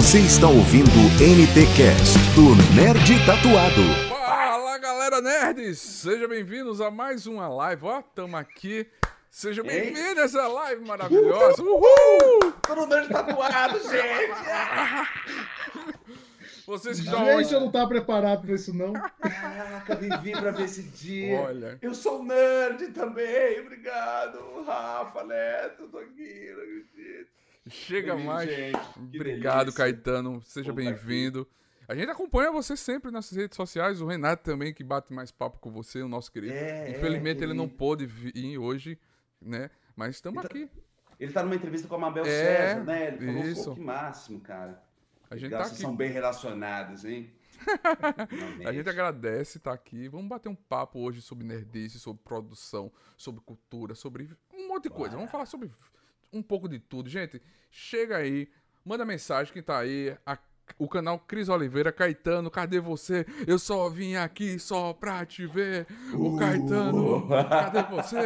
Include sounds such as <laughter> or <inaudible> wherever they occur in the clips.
Você está ouvindo o NT Cast do Nerd Tatuado. Fala galera nerds, sejam bem-vindos a mais uma live. Ó, tamo aqui. Sejam bem-vindos a essa live maravilhosa. Uhul! Todo nerd tatuado, <laughs> gente! Vocês que estão Gente, eu não tava preparado pra isso, não. Caraca, vivi pra ver esse dia. Olha. Eu sou nerd também, obrigado. Rafa, Neto, tô aqui, não acredito. Chega Bem-vindo, mais. gente. Obrigado. Caetano. Seja tá bem-vindo. A gente acompanha você sempre nas redes sociais. O Renato também, que bate mais papo com você, o nosso querido. É, Infelizmente, é, ele não pôde vir hoje, né? Mas estamos tá- aqui. Ele tá numa entrevista com a Mabel É, César, né? Ele falou, isso. que máximo, cara. A gente Legal, tá aqui. são bem relacionados, hein? <laughs> A gente agradece estar aqui. Vamos bater um papo hoje sobre nerdice, sobre produção, sobre cultura, sobre um monte de coisa. Vamos falar sobre um pouco de tudo. Gente, chega aí, manda mensagem quem tá aí. a- o canal Cris Oliveira, Caetano, cadê você? Eu só vim aqui só pra te ver. O Caetano, cadê <laughs> você?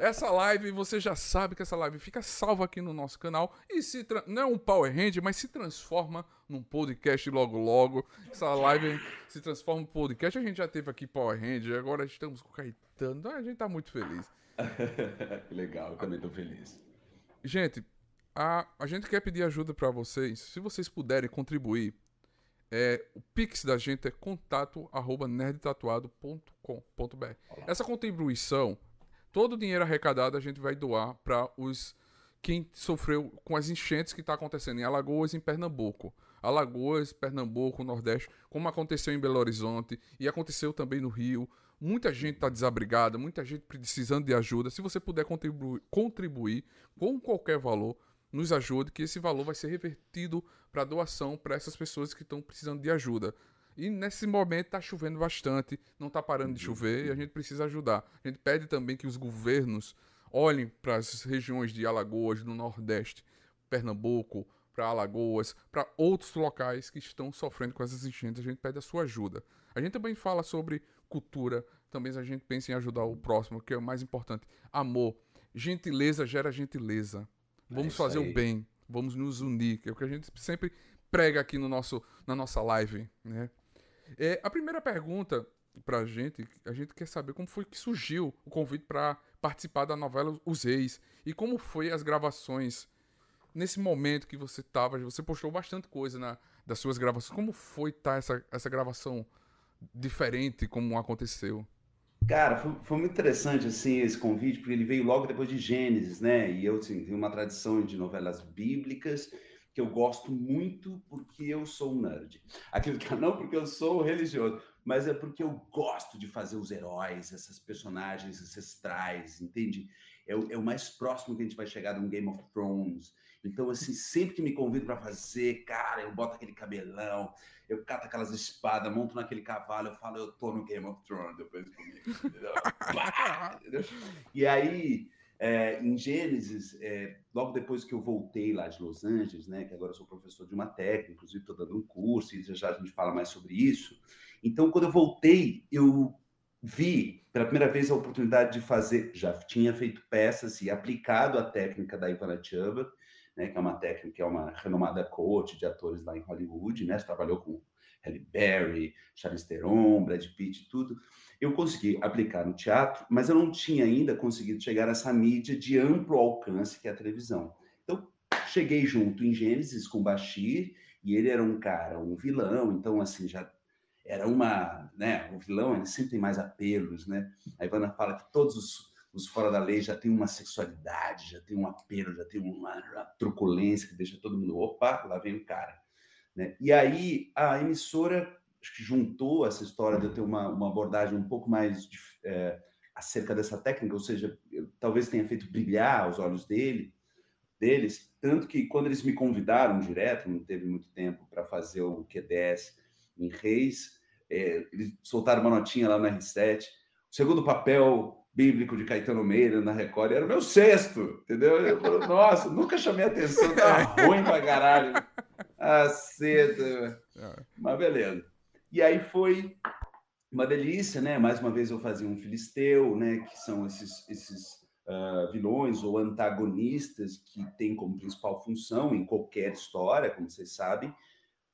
Essa live, você já sabe que essa live fica salva aqui no nosso canal e se não é um Power Hand, mas se transforma num podcast logo logo. Essa live se transforma em podcast. A gente já teve aqui Power Hand, agora estamos com o Caetano. Então, A gente tá muito feliz. <laughs> legal, eu também tô feliz. Gente, a, a gente quer pedir ajuda pra vocês. Se vocês puderem contribuir, é, o pix da gente é contato arroba nerdtatuado.com.br. Essa contribuição, todo o dinheiro arrecadado a gente vai doar para os quem sofreu com as enchentes que está acontecendo em Alagoas e em Pernambuco. Alagoas, Pernambuco, Nordeste, como aconteceu em Belo Horizonte e aconteceu também no Rio. Muita gente está desabrigada, muita gente precisando de ajuda. Se você puder contribuir, contribuir com qualquer valor, nos ajude, que esse valor vai ser revertido para doação para essas pessoas que estão precisando de ajuda. E nesse momento está chovendo bastante, não está parando de chover e a gente precisa ajudar. A gente pede também que os governos olhem para as regiões de Alagoas, do Nordeste, Pernambuco, para Alagoas, para outros locais que estão sofrendo com essas enchentes. A gente pede a sua ajuda. A gente também fala sobre cultura, também a gente pensa em ajudar o próximo, que é o mais importante. Amor. Gentileza gera gentileza. Vamos isso fazer aí. o bem, vamos nos unir, que é o que a gente sempre prega aqui no nosso, na nossa live, né? É, a primeira pergunta pra gente, a gente quer saber como foi que surgiu o convite para participar da novela Os Reis e como foi as gravações nesse momento que você tava, você postou bastante coisa na, das suas gravações. Como foi tá essa, essa gravação diferente como aconteceu? Cara, foi, foi muito interessante assim esse convite, porque ele veio logo depois de Gênesis, né? E eu assim, tenho uma tradição de novelas bíblicas que eu gosto muito porque eu sou um nerd. Aquilo que não porque eu sou religioso, mas é porque eu gosto de fazer os heróis, essas personagens ancestrais, entende? É o, é o mais próximo que a gente vai chegar de um Game of Thrones. Então, assim, sempre que me convido para fazer, cara, eu boto aquele cabelão, eu cato aquelas espadas, monto naquele cavalo, eu falo, eu tô no Game of Thrones comigo. Entendeu? Pá! <laughs> Entendeu? E aí, é, em Gênesis, é, logo depois que eu voltei lá de Los Angeles, né, que agora eu sou professor de uma técnica, inclusive estou dando um curso, e já já a gente fala mais sobre isso. Então, quando eu voltei, eu vi pela primeira vez a oportunidade de fazer, já tinha feito peças e aplicado a técnica da Ivana Chuba, né, que é uma técnica, que é uma renomada coach de atores lá em Hollywood, né, trabalhou com Halle Berry, Charlize Theron, Brad Pitt, tudo. Eu consegui aplicar no teatro, mas eu não tinha ainda conseguido chegar a essa mídia de amplo alcance que é a televisão. Então, cheguei junto em Gênesis com Bashir, e ele era um cara, um vilão, então, assim, já era uma, né, o vilão, ele sempre tem mais apelos, né? A Ivana fala que todos os, os fora da lei já tem uma sexualidade, já tem um apelo, já tem uma, uma truculência que deixa todo mundo, opa, lá vem o cara. Né? E aí a emissora juntou essa história de eu ter uma, uma abordagem um pouco mais é, acerca dessa técnica, ou seja, eu, talvez tenha feito brilhar os olhos dele, deles, tanto que quando eles me convidaram direto, não teve muito tempo para fazer o Q10 em Reis, é, eles soltaram uma notinha lá na R7, o segundo papel bíblico de Caetano Meira na Record era o meu sexto, entendeu? Eu falo, nossa, nunca chamei atenção, tá ruim pra caralho. Ah, cedo. Mas beleza. E aí foi uma delícia, né? Mais uma vez eu fazia um filisteu, né? Que são esses, esses uh, vilões ou antagonistas que têm como principal função em qualquer história, como vocês sabem,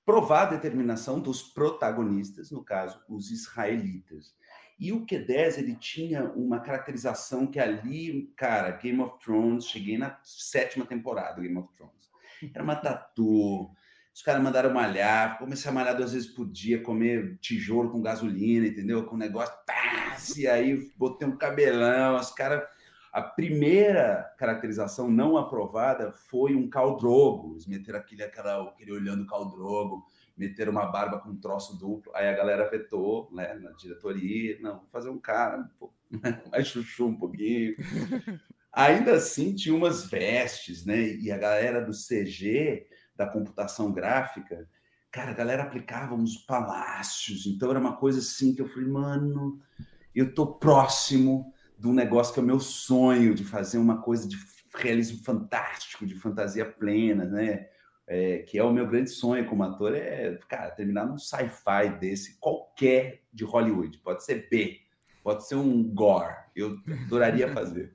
provar a determinação dos protagonistas, no caso, os israelitas. E o Q10, ele tinha uma caracterização que ali, cara, Game of Thrones, cheguei na sétima temporada Game of Thrones. Era uma tatu, os caras mandaram malhar, comecei a malhar duas vezes por dia, comer tijolo com gasolina, entendeu? Com negócio, pá, e aí botei um cabelão, os caras... A primeira caracterização não aprovada foi um caldrogo. Eles meteram aquele, aquela, aquele olhando caldrogo, meteram uma barba com um troço duplo. Aí a galera vetou, né, na diretoria. Não, vou fazer um cara um pouco <laughs> mais chuchu um pouquinho. <laughs> Ainda assim, tinha umas vestes, né? E a galera do CG da computação gráfica, cara, a galera aplicava uns palácios, então era uma coisa assim que eu falei, mano, eu tô próximo de um negócio que é o meu sonho, de fazer uma coisa de realismo fantástico, de fantasia plena, né? É, que é o meu grande sonho como ator, é, cara, terminar num sci-fi desse, qualquer de Hollywood. Pode ser B, pode ser um gore. Eu adoraria <laughs> fazer.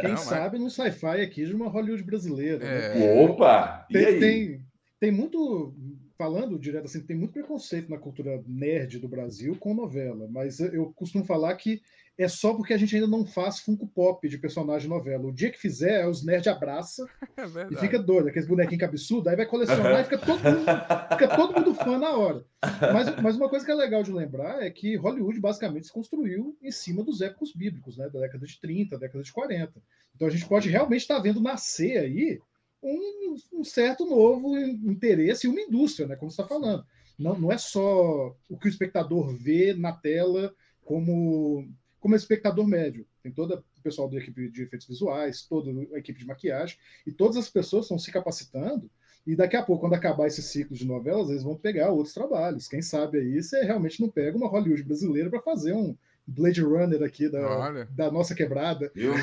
Quem Não, sabe mas... no sci-fi aqui de uma Hollywood brasileira. É... Né? Opa! Tem, tem, tem, muito, falando direto assim, tem muito preconceito na cultura nerd do Brasil com novela, mas eu costumo falar que é só porque a gente ainda não faz Funko Pop de personagem novela. O dia que fizer, os nerds abraça <laughs> é e fica doido, aqueles bonequinhos cabeçudos, aí vai colecionar e fica todo, mundo, fica todo mundo fã na hora. Mas, mas uma coisa que é legal de lembrar é que Hollywood basicamente se construiu em cima dos épicos bíblicos, né? Da década de 30, da década de 40. Então a gente pode realmente estar tá vendo nascer aí um, um, certo novo interesse e uma indústria, né? Como você está falando. Não, não é só o que o espectador vê na tela como como espectador médio. Tem todo o pessoal da equipe de efeitos visuais, toda a equipe de maquiagem, e todas as pessoas estão se capacitando. E daqui a pouco, quando acabar esse ciclo de novelas, eles vão pegar outros trabalhos. Quem sabe aí você realmente não pega uma Hollywood brasileira para fazer um Blade Runner aqui da, da nossa quebrada. Eu,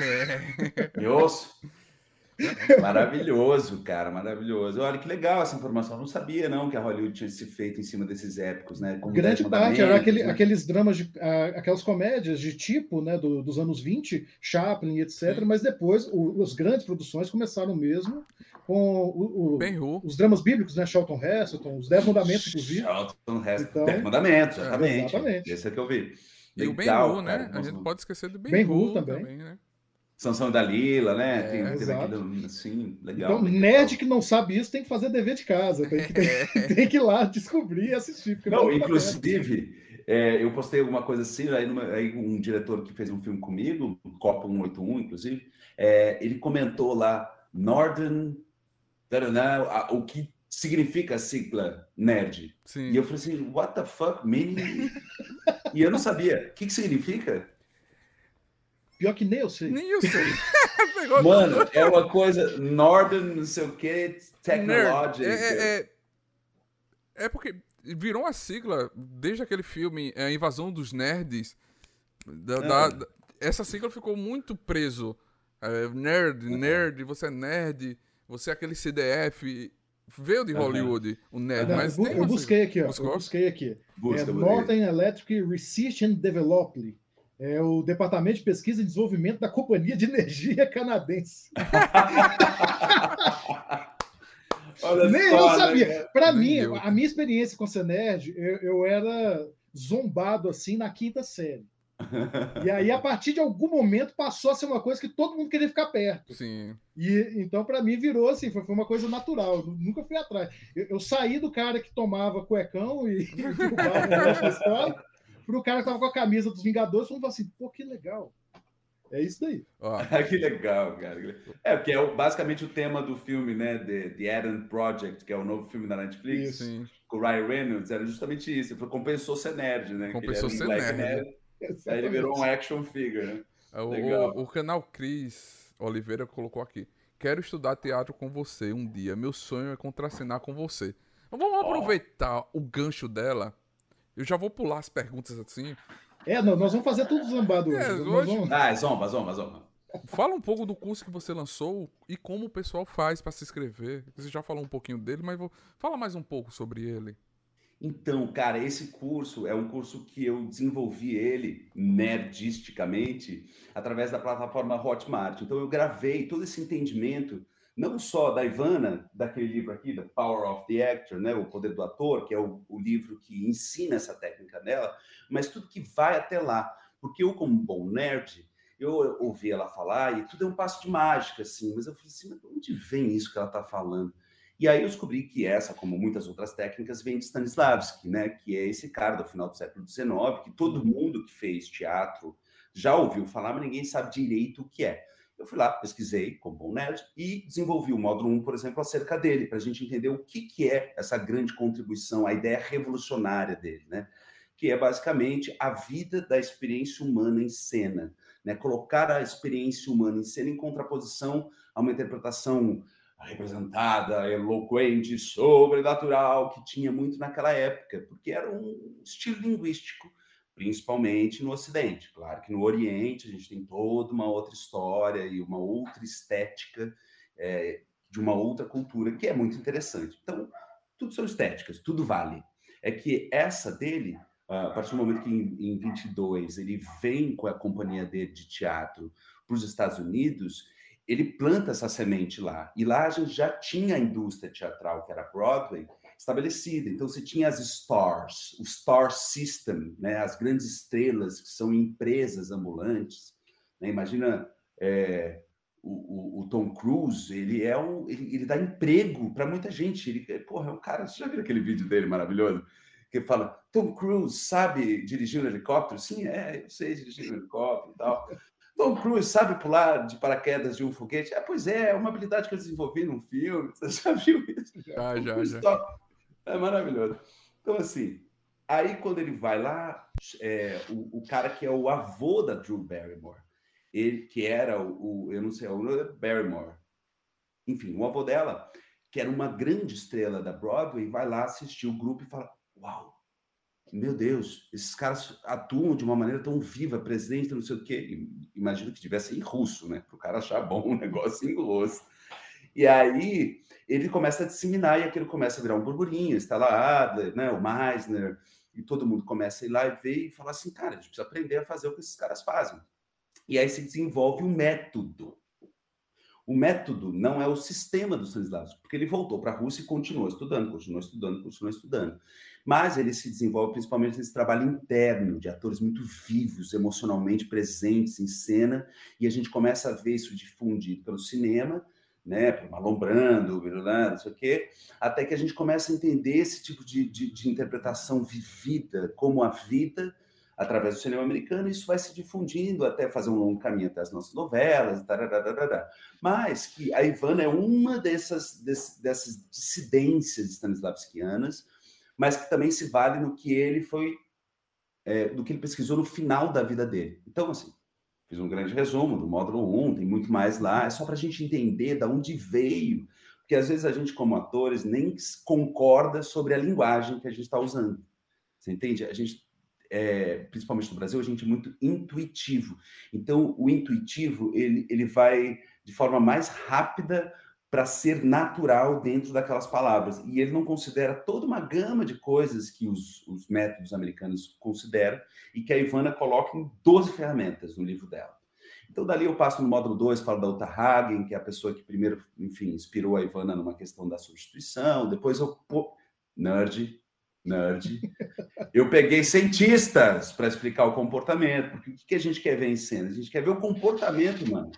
eu ouço. Maravilhoso, cara, maravilhoso. Olha que legal essa informação. Eu não sabia, não, que a Hollywood tinha se feito em cima desses épicos, né? Como Grande parte, era aquele, né? aqueles dramas, de, uh, aquelas comédias de tipo, né, do, dos anos 20, Chaplin, etc. Sim. Mas depois, o, as grandes produções começaram mesmo com o, o, os dramas bíblicos, né? Charlton Heston, os Dez Mandamentos, inclusive. Charlton Heston, então, Dez Mandamentos, exatamente. É, exatamente. Esse é que eu vi. Legal, e o Ben-Hur, né? A gente não pode esquecer do Ben-Hur ben também. também né? Sansão da Lila, né? É, tem, tem aquilo assim, legal. Então, legal. nerd que não sabe isso tem que fazer dever de casa, tem que, tem, <laughs> tem que ir lá descobrir e assistir. Não, inclusive, é, eu postei alguma coisa assim, aí, numa, aí, um diretor que fez um filme comigo, Copa 181, inclusive, é, ele comentou lá, Northern, o que significa a sigla nerd. Sim. E eu falei assim, what the fuck, mini? <laughs> e eu não sabia. O que, que significa? Pior que nem eu sei. Nem eu sei. Mano, é uma coisa Northern, não sei o que, Technology. É, é, é, é, porque virou uma sigla desde aquele filme A Invasão dos Nerds. Da, ah. da, essa sigla ficou muito preso. É, nerd, nerd, você é nerd, você é aquele CDF. Veio de Hollywood, o uh -huh. nerd, mas eu, eu busquei aqui, ó. Buscou? Eu busquei aqui. Busca, é Northern Electric Research and Development é o Departamento de Pesquisa e Desenvolvimento da Companhia de Energia Canadense. <laughs> Nem eu sabia. Para mim, a minha experiência com o Senerd, eu, eu era zombado assim na quinta série. E aí, a partir de algum momento, passou a ser uma coisa que todo mundo queria ficar perto. Sim. E então, para mim, virou assim, foi, foi, uma coisa natural. Eu nunca fui atrás. Eu, eu, saí do cara que tomava cuecão e, <laughs> e da escola pro cara que tava com a camisa dos Vingadores, falando assim, pô, que legal. É isso daí. <laughs> que legal, cara. É, porque é basicamente o tema do filme, né? The, The Adam Project, que é o novo filme da Netflix, isso, com o Ryan Reynolds, era justamente isso. Ele compensou ser nerd, né? Compensou ser nerd. nerd. Aí ele virou um action figure, né? É, o, o, o, canal Cris Oliveira colocou aqui. Quero estudar teatro com você um dia. Meu sonho é contracenar com você. Vamos aproveitar oh. o gancho dela eu já vou pular as perguntas assim. É, não, nós vamos fazer tudo zombado é, hoje. hoje... Vamos... Ah, zomba, zomba, zomba. Fala um pouco do curso que você lançou e como o pessoal faz para se inscrever. Você já falou um pouquinho dele, mas vou... fala mais um pouco sobre ele. Então, cara, esse curso é um curso que eu desenvolvi ele nerdisticamente através da plataforma Hotmart. Então, eu gravei todo esse entendimento, não só da Ivana, daquele livro aqui, The Power of the Actor, né, O Poder do Ator, que é o, o livro que ensina essa técnica dela, mas tudo que vai até lá. Porque eu, como bom nerd, eu ouvi ela falar e tudo é um passo de mágica, assim, mas eu falei assim, mas de onde vem isso que ela está falando? E aí eu descobri que essa, como muitas outras técnicas, vem de Stanislavski, né? Que é esse cara do final do século XIX, que todo mundo que fez teatro já ouviu falar, mas ninguém sabe direito o que é. Eu fui lá, pesquisei como bom nerd e desenvolvi o módulo 1, por exemplo, acerca dele, para a gente entender o que, que é essa grande contribuição, a ideia revolucionária dele, né? Que é basicamente a vida da experiência humana em cena, né? Colocar a experiência humana em cena em contraposição a uma interpretação representada, eloquente, sobrenatural, que tinha muito naquela época, porque era um estilo linguístico, principalmente no Ocidente. Claro que no Oriente a gente tem toda uma outra história e uma outra estética é, de uma outra cultura, que é muito interessante. Então, tudo são estéticas, tudo vale. É que essa dele, a partir do momento que em, em 22 ele vem com a companhia dele de teatro para os Estados Unidos, ele planta essa semente lá. E lá a gente já tinha a indústria teatral, que era Broadway, estabelecida. Então você tinha as stars, o star system, né? as grandes estrelas, que são empresas ambulantes. Né? Imagina é, o, o, o, Tom Cruise, ele é um, ele, ele dá emprego para muita gente. Ele, porra, é um cara. Você já viu aquele vídeo dele maravilhoso? Que fala, Tom Cruise sabe dirigir um helicóptero? Sim, é, eu sei dirigir um helicóptero e tal. Tom Cruise sabe pular de paraquedas de um foguete? É, pois é, é uma habilidade que eu desenvolvi num filme. Você já viu isso? Já, já, já. É maravilhoso. Então, assim, aí quando ele vai lá, é, o, o, cara que é o avô da Drew Barrymore, ele que era o, o eu não sei, o Barrymore, enfim, o avô dela, que era uma grande estrela da Broadway, vai lá assistir o grupo e fala: Uau, meu Deus, esses caras atuam de uma maneira tão viva, presente, não sei o quê. Imagino que tivesse em russo, né? Para o cara achar bom um <laughs> negócio inguloso. E aí ele começa a disseminar e aquilo começa a virar um burburinho. Está lá Adler, né? o Meisner, e todo mundo começa a ir lá e ver e falar assim: cara, a gente precisa aprender a fazer o que esses caras fazem. E aí se desenvolve um método. O método não é o sistema dos Stanislavski, porque ele voltou para a Rússia e continuou estudando, continuou estudando, continuou estudando mas ele se desenvolve principalmente nesse trabalho interno, de atores muito vivos, emocionalmente presentes em cena, e a gente começa a ver isso difundido pelo cinema, né, por Marlon Brando, não sei o quê, até que a gente começa a entender esse tipo de, de, de interpretação vivida como a vida através do cinema americano, isso vai se difundindo até fazer um longo caminho até as nossas novelas, mas que a Ivana é uma dessas, dessas dissidências stanislavskianas, mas que também se vale no que ele foi, é, do que ele pesquisou no final da vida dele. Então, assim, fiz um grande resumo do módulo 1, tem muito mais lá, é só para a gente entender de onde veio, porque às vezes a gente, como atores, nem concorda sobre a linguagem que a gente está usando. Você entende? A gente, é, principalmente no Brasil, a gente é muito intuitivo. Então, o intuitivo, ele, ele vai de forma mais rápida para ser natural dentro daquelas palavras. E ele não considera toda uma gama de coisas que os, os métodos americanos consideram e que a Ivana coloca em 12 ferramentas no livro dela. Então, dali eu passo no módulo 2, falo da Uta Hagen, que é a pessoa que primeiro, enfim, inspirou a Ivana numa questão da substituição. Depois eu. Pô, nerd, nerd. Eu peguei cientistas para explicar o comportamento, porque o que a gente quer ver em cena? A gente quer ver o comportamento mano.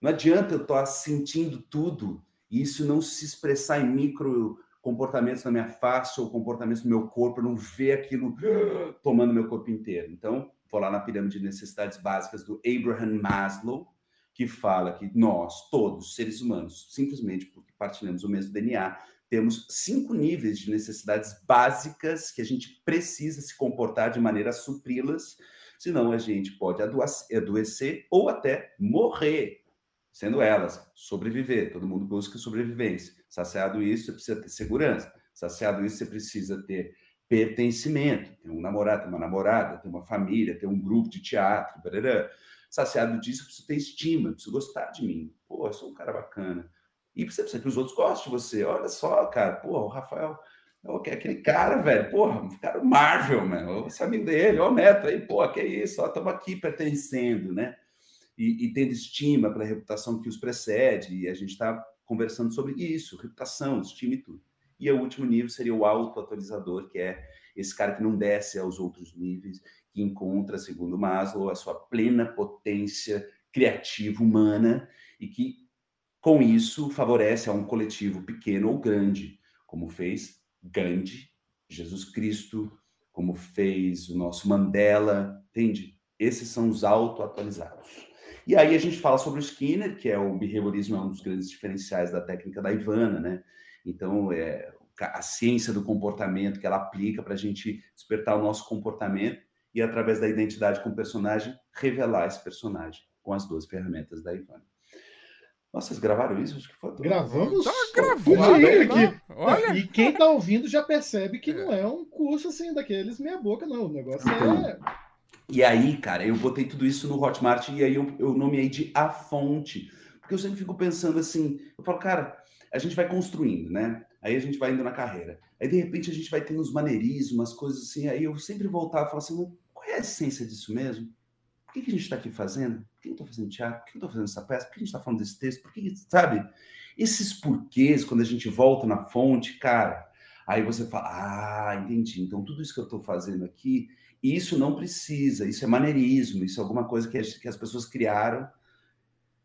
Não adianta eu estar sentindo tudo e isso não se expressar em micro comportamentos na minha face ou comportamentos no meu corpo, eu não ver aquilo <gasps> tomando meu corpo inteiro. Então, vou lá na pirâmide de necessidades básicas do Abraham Maslow, que fala que nós, todos, seres humanos, simplesmente porque partilhamos o mesmo DNA, temos cinco níveis de necessidades básicas que a gente precisa se comportar de maneira a supri-las, senão a gente pode adoecer ou até morrer sendo elas sobreviver. Todo mundo busca sobrevivência. Saciado isso, você precisa ter segurança. Saciado isso, você precisa ter pertencimento. Ter um namorado, ter uma namorada, ter uma família, ter um grupo de teatro. Barará. Saciado disso, precisa ter estima, precisa gostar de mim. Pô, eu sou um cara bacana. E você precisa que os outros gostem de você. Olha só, cara, pô, o Rafael Aquele cara, velho, porra, um cara Marvel, mano. Você é amigo dele, ó, Neto aí, pô, que é isso, ó, estamos aqui pertencendo, né? E, e, tendo estima pela reputação que os precede, e a gente está conversando sobre isso, reputação, estima e tudo. E o último nível seria o auto-atualizador, que é esse cara que não desce aos outros níveis, que encontra, segundo Maslow, a sua plena potência criativa humana e que, com isso, favorece a um coletivo pequeno ou grande, como fez Gandhi, Jesus Cristo, como fez o nosso Mandela, entende? Esses são os auto-atualizados. E aí a gente fala sobre o Skinner, que é o behaviorismo, é um dos grandes diferenciais da técnica da Ivana, né? Então, é a ciência do comportamento que ela aplica para a gente despertar o nosso comportamento e, através da identidade com o personagem, revelar esse personagem com as duas ferramentas da Ivana. Nossa, vocês gravaram isso? Acho que foi. Gravamos. Tá gravando. Aqui. Olha. E quem tá ouvindo já percebe que é. não é um curso assim daqueles meia boca, não. O negócio então, é. E aí, cara, eu botei tudo isso no Hotmart e aí eu, eu nomeei de A Fonte. Porque eu sempre fico pensando assim, eu falo, cara, a gente vai construindo, né? Aí a gente vai indo na carreira. Aí, de repente, a gente vai tendo uns maneirismos, umas coisas assim. Aí eu sempre voltava e falava assim, qual é a essência disso mesmo? Por que, que a gente está aqui fazendo? Por que eu estou fazendo teatro? Por que eu estou fazendo essa peça? Por que a gente está falando desse texto? Por que, sabe? Esses porquês, quando a gente volta na fonte, cara, aí você fala, ah, entendi. Então, tudo isso que eu estou fazendo aqui, isso não precisa, isso é maneirismo, isso é alguma coisa que, que as pessoas criaram,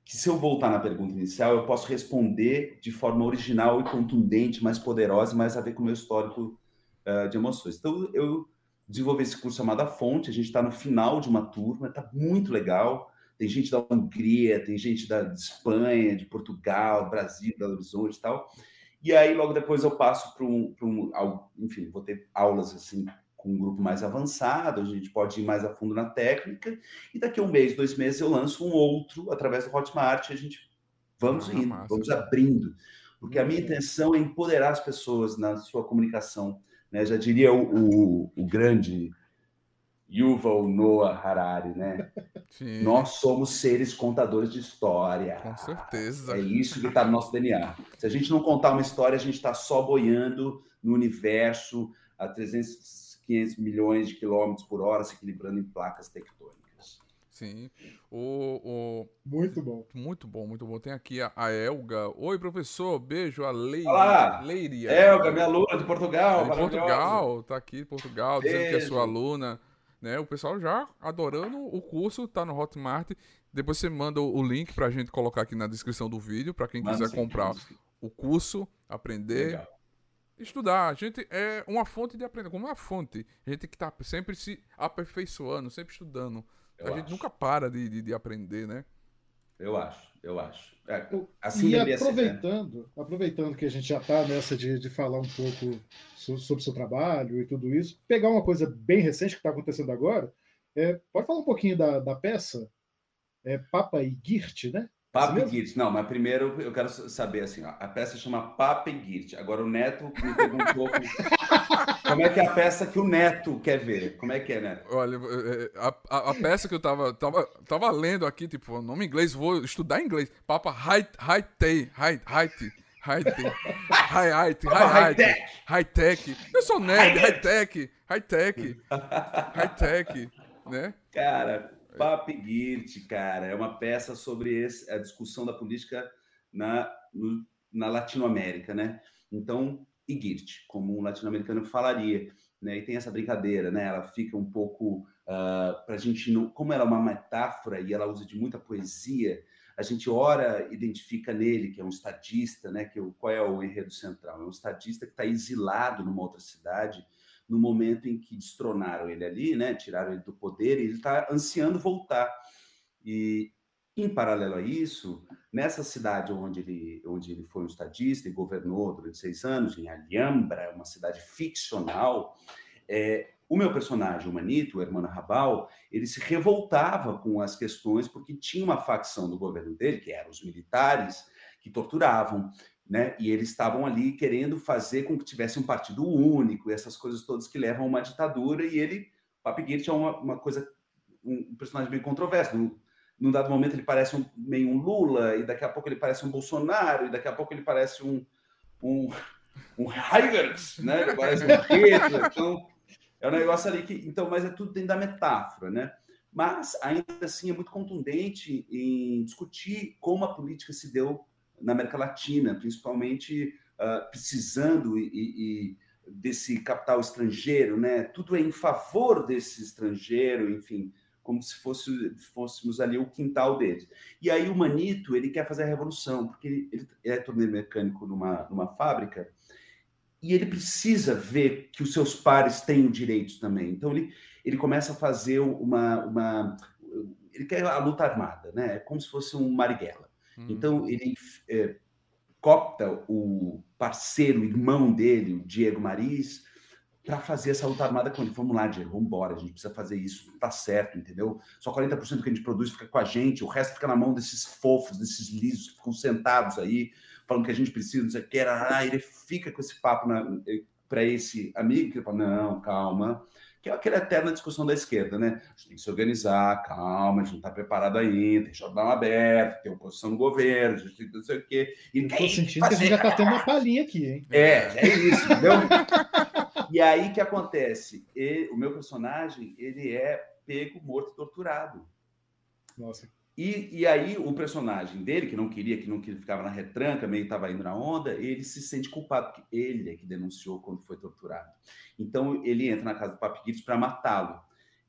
que se eu voltar na pergunta inicial, eu posso responder de forma original e contundente, mais poderosa, mais a ver com o meu histórico uh, de emoções. Então, eu desenvolver esse curso chamado A Fonte. A gente está no final de uma turma, está muito legal. Tem gente da Hungria, tem gente da Espanha, de Portugal, Brasil, Belo Horizonte e tal. E aí, logo depois, eu passo para um, um. Enfim, vou ter aulas assim com um grupo mais avançado, a gente pode ir mais a fundo na técnica. E daqui a um mês, dois meses, eu lanço um outro através do Hotmart. A gente vamos ah, indo, massa. vamos abrindo. Porque a minha intenção é empoderar as pessoas na sua comunicação né? Já diria o, o, o grande Yuval Noah Harari, né? Sim. Nós somos seres contadores de história. Com certeza. É isso que está no nosso DNA. Se a gente não contar uma história, a gente está só boiando no universo a 300, 500 milhões de quilômetros por hora, se equilibrando em placas tectônicas. Sim. O, o... Muito bom. Muito bom, muito bom. Tem aqui a, a Elga. Oi, professor. Beijo. A Leire. Olá. Leiria. Elga, minha aluna de Portugal. De Portugal. Tá aqui de Portugal, Beijo. dizendo que é sua aluna. Né? O pessoal já adorando o curso, tá no Hotmart. Depois você manda o link pra gente colocar aqui na descrição do vídeo, para quem Mano, quiser comprar o curso, aprender. Legal. Estudar, a gente é uma fonte de aprender, como uma fonte. A gente tem que estar tá sempre se aperfeiçoando, sempre estudando. Eu a acho. gente nunca para de, de, de, aprender, né? Eu acho, eu acho. É, assim e aproveitando, ser, né? aproveitando que a gente já está nessa de, de falar um pouco sobre o seu trabalho e tudo isso, pegar uma coisa bem recente que está acontecendo agora, é, pode falar um pouquinho da, da peça é, Papa e Girt, né? Papengirt, assim não, mas primeiro eu quero saber assim, ó, a peça chama Papengirt. Agora o Neto me perguntou <laughs> como é que é a peça que o Neto quer ver. Como é que é, Neto? Olha, é, é, a, a, a peça que eu tava, tava, tava lendo aqui, tipo, nome inglês, vou estudar inglês. Papa Haitei, Haitei. High-tech, high-tech, high-tech, high-tech. Eu sou nerd, high-tech, high-tech, high-tech, né? Cara, Papi Girt, cara, é uma peça sobre esse, a discussão da política na, na Latinoamérica, né? Então, Girt, como um latino-americano falaria, né? E tem essa brincadeira, né? Ela fica um pouco uh, ah, para a gente, não, como ela é uma metáfora e ela usa de muita poesia, a gente ora identifica nele que é um estadista, né? Que qual é o enredo central? É um estadista que está exilado numa outra cidade no momento em que destronaram ele ali, né, tiraram ele do poder, e ele está ansiando voltar. E, em paralelo a isso, nessa cidade onde ele, onde ele foi um estadista e governou durante seis anos, em Alhambra, uma cidade ficcional, é, o meu personagem, o Manito, o Hermano Rabal, ele se revoltava com as questões porque tinha uma facção do governo dele, que eram os militares, que torturavam, né? E eles estavam ali querendo fazer com que tivesse um partido único, essas coisas todas que levam a uma ditadura, e ele, Papiguete é uma, uma coisa, um personagem bem controverso. Num, num dado momento ele parece um, meio um Lula, e daqui a pouco ele parece um Bolsonaro, e daqui a pouco ele parece um, um <laughs> um Heigertz, né? Ele parece um Hitler, então é um negócio ali que. Então, mas é tudo dentro da metáfora, né? Mas ainda assim é muito contundente em discutir como a política se deu na América Latina, principalmente uh, precisando e, e, desse capital estrangeiro, né? Tudo é em favor desse estrangeiro, enfim, como se fosse, fôssemos ali o quintal deles. E aí o Manito, ele quer fazer a revolução, porque ele, ele é torneiro mecânico numa, numa fábrica, e ele precisa ver que os seus pares têm direitos também. Então ele, ele começa a fazer uma, uma ele quer a luta armada, né? É como se fosse um Marighella. Hum. Então ele é, copta o parceiro, o irmão dele, o Diego Maris, para fazer essa luta armada com ele. Vamos lá, Diego, vamos embora, a gente precisa fazer isso, tá certo, entendeu? Só 40% do que a gente produz fica com a gente, o resto fica na mão desses fofos, desses lisos que ficam sentados aí, falando que a gente precisa, não sei o que, ele fica com esse papo para esse amigo, que ele fala, não, calma, que é aquela eterna discussão da esquerda, né? A gente tem que se organizar, calma, a gente não está preparado ainda, tem jornal aberto, tem oposição no governo, a gente tem que não sei o quê. E Estou sentindo fazer... que a gente já está tendo uma <laughs> palhinha aqui, hein? É, é isso, entendeu? e aí que acontece? Ele, o meu personagem, ele é pego, morto, torturado. Nossa. E, e aí o personagem dele, que não queria, que não queria, ficava na retranca, meio estava indo na onda, ele se sente culpado, porque ele é que denunciou quando foi torturado. Então ele entra na casa do Papiguitos para matá-lo.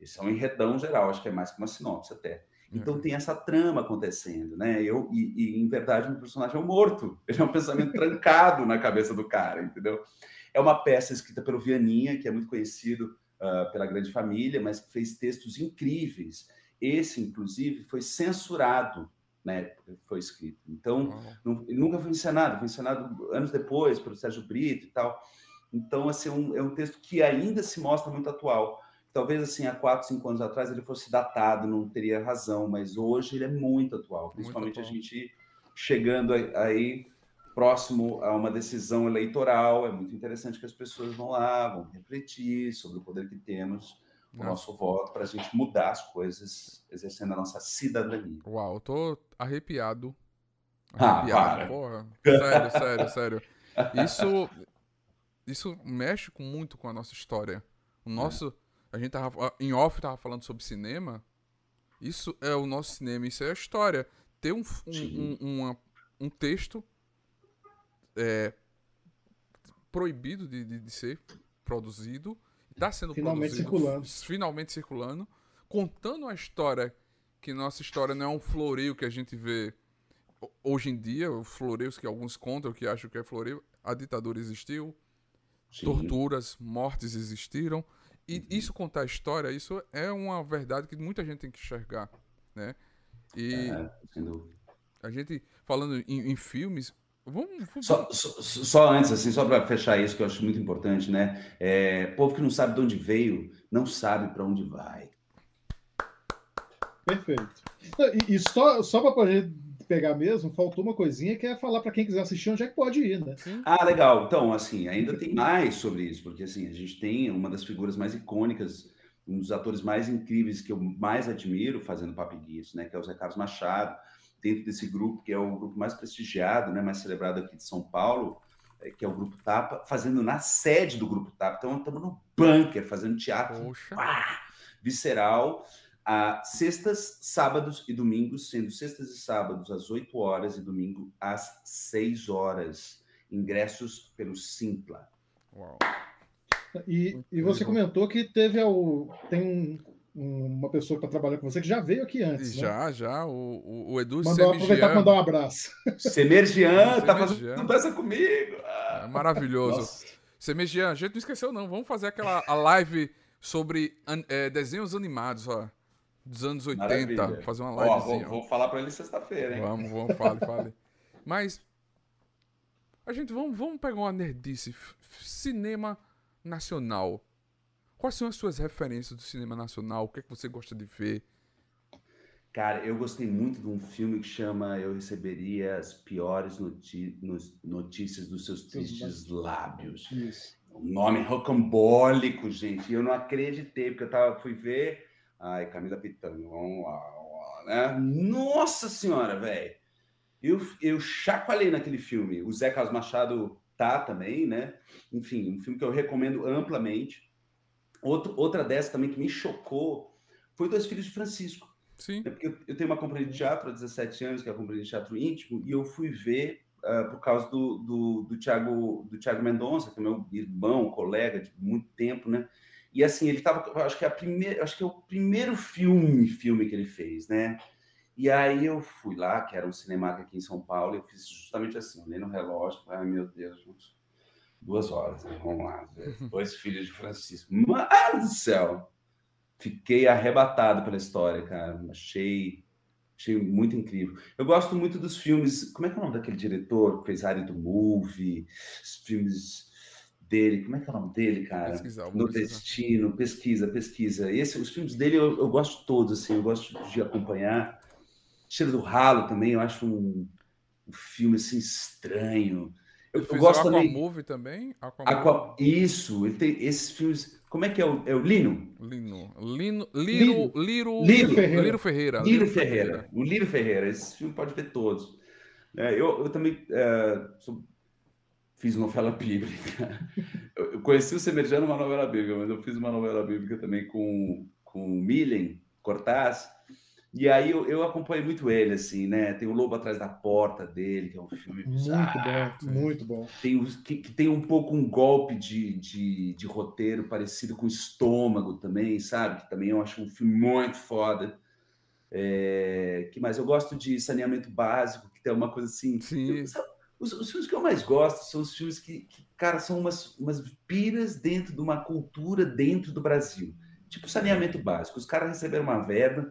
Esse é um enredão geral, acho que é mais que uma sinopse até. Então uhum. tem essa trama acontecendo, né? Eu, e, e em verdade o personagem é um morto. <laughs> Ele é um pensamento trancado na cabeça do cara, entendeu? É uma peça escrita pelo Vianinha, que é muito conhecido uh, pela grande família, mas que fez textos incríveis. Esse, inclusive, foi censurado na época que foi escrito. Então, não, nunca foi encenado, foi encenado anos depois pelo Sérgio Brito e tal. Então, assim, é um, é um texto que ainda se mostra muito atual. Talvez, assim, há quatro, cinco anos atrás ele fosse datado, não teria razão, mas hoje ele é muito atual, principalmente muito a gente chegando aí próximo a uma decisão eleitoral. É muito interessante que as pessoas vão lá, vão refletir sobre o poder que temos o nosso voto para a gente mudar as coisas, exercendo a nossa cidadania. Uau, eu tô arrepiado. Ah, arrepiado, ah, porra. Sério, sério, sério. Isso, isso mexe com, muito com a nossa história. O nosso. É. A gente tava. Em off tava falando sobre cinema. Isso é o nosso cinema, isso é a história. Ter um, um, um, uma, um texto é, proibido de, de, de ser produzido está sendo finalmente produzido, circulando. finalmente circulando, contando a história que nossa história não é um floreio que a gente vê hoje em dia, os floreios que alguns contam que acham que é floreio, a ditadura existiu, Sim. torturas, mortes existiram, e uhum. isso contar a história, isso é uma verdade que muita gente tem que enxergar, né? E é, a gente falando em, em filmes, Vamos, vamos... Só, só, só, antes, assim, só para fechar isso, que eu acho muito importante, né? É, povo que não sabe de onde veio, não sabe para onde vai. Perfeito. E, e só, só para poder pegar mesmo, faltou uma coisinha que é falar para quem quiser assistir onde é que pode ir, né? Ah, legal. Então, assim, ainda tem mais sobre isso, porque assim, a gente tem uma das figuras mais icônicas, um dos atores mais incríveis que eu mais admiro fazendo Papo né? Que é o Zé Carlos Machado dentro desse grupo, que é o grupo mais prestigiado, né, mais celebrado aqui de São Paulo, é, que é o Grupo Tapa, fazendo na sede do Grupo Tapa. Então, estamos no bunker, fazendo teatro pá, visceral, a sextas, sábados e domingos, sendo sextas e sábados às 8 horas e domingo às 6 horas. Ingressos pelo Simpla. Uau. E, e você comentou que teve o, tem um, uma pessoa para trabalhar com você que já veio aqui antes. Já, né? já. O, o, Edu Mandou, aproveitar para mandar um abraço. <laughs> Semergian, tá fazendo peça comigo. Ah. É maravilhoso. Semergian, a gente não esqueceu, não. Vamos fazer aquela a live sobre é, desenhos animados, ó. Dos anos 80. Maravilha. Fazer uma live. Vou, vou, falar para ele sexta-feira, hein? Vamos, vamos, fale, fale. Mas. A gente, vamos, vamos pegar uma nerdice. Cinema nacional. Quais são as suas referências do cinema nacional? O que é que você gosta de ver? Cara, eu gostei muito de um filme que chama Eu Receberia as Piores Notícias dos Seus Tristes Lábios. Isso. Um nome rocambólico, gente. E eu não acreditei, porque eu tava, fui ver. Ai, Camila Pitanga, vamos lá, vamos lá, né? Nossa Senhora, velho! Eu, eu chacoalhei naquele filme. O Zé Carlos Machado tá também, né? Enfim, um filme que eu recomendo amplamente. Outro, outra dessa também que me chocou foi Dois Filhos de Francisco. Sim. É porque eu tenho uma companhia de teatro há 17 anos, que é a companhia de teatro íntimo, e eu fui ver uh, por causa do, do, do, Thiago, do Thiago Mendonça, que é meu irmão, colega de muito tempo, né? E assim, ele estava, acho que é a primeira, acho que é o primeiro filme, filme que ele fez, né? E aí eu fui lá, que era um cinema aqui em São Paulo, e eu fiz justamente assim, olhei no relógio, ai meu Deus, duas horas, né? vamos lá, dois filhos de Francisco. Mano do céu! Fiquei arrebatado pela história, cara. Achei, achei muito incrível. Eu gosto muito dos filmes. Como é que é o nome daquele diretor que fez área do Movie? Os filmes dele. Como é que é o nome dele, cara? Pesquisar, no Destino, pesquisa, pesquisa. Esse, os filmes dele eu, eu gosto todos, assim, eu gosto de acompanhar. Cheiro do Ralo também, eu acho um, um filme assim estranho. Eu, eu gosto também. Aquamovie também? Aquamovie. Aqua... Isso, ele tem esses filmes. Como é que é o, é o Lino? Lino. Lino. Liro. Liro. Liro Ferreira. Liro Ferreira. Liro Ferreira. O Liro Ferreira. Esse filme pode ver todos. É, eu, eu também é, sou, fiz novela bíblica. <laughs> Eu conheci o Semerjano uma novela bíblica, mas eu fiz uma novela bíblica também com, com o Milen Cortaz e aí eu, eu acompanho muito ele, assim, né? Tem o Lobo Atrás da Porta dele, que é um filme bizarro. Muito bom, muito bom. Tem, que, que, tem um pouco um golpe de, de, de, roteiro parecido com Estômago também, sabe? Que também eu acho um filme muito foda. É, que mais? Eu gosto de Saneamento Básico, que tem uma coisa assim... Sim. Eu, sabe, os, os, filmes que eu mais gosto são os filmes que, que, cara, são umas, umas piras dentro de uma cultura dentro do Brasil. Tipo Saneamento Básico. Os caras receberam uma verba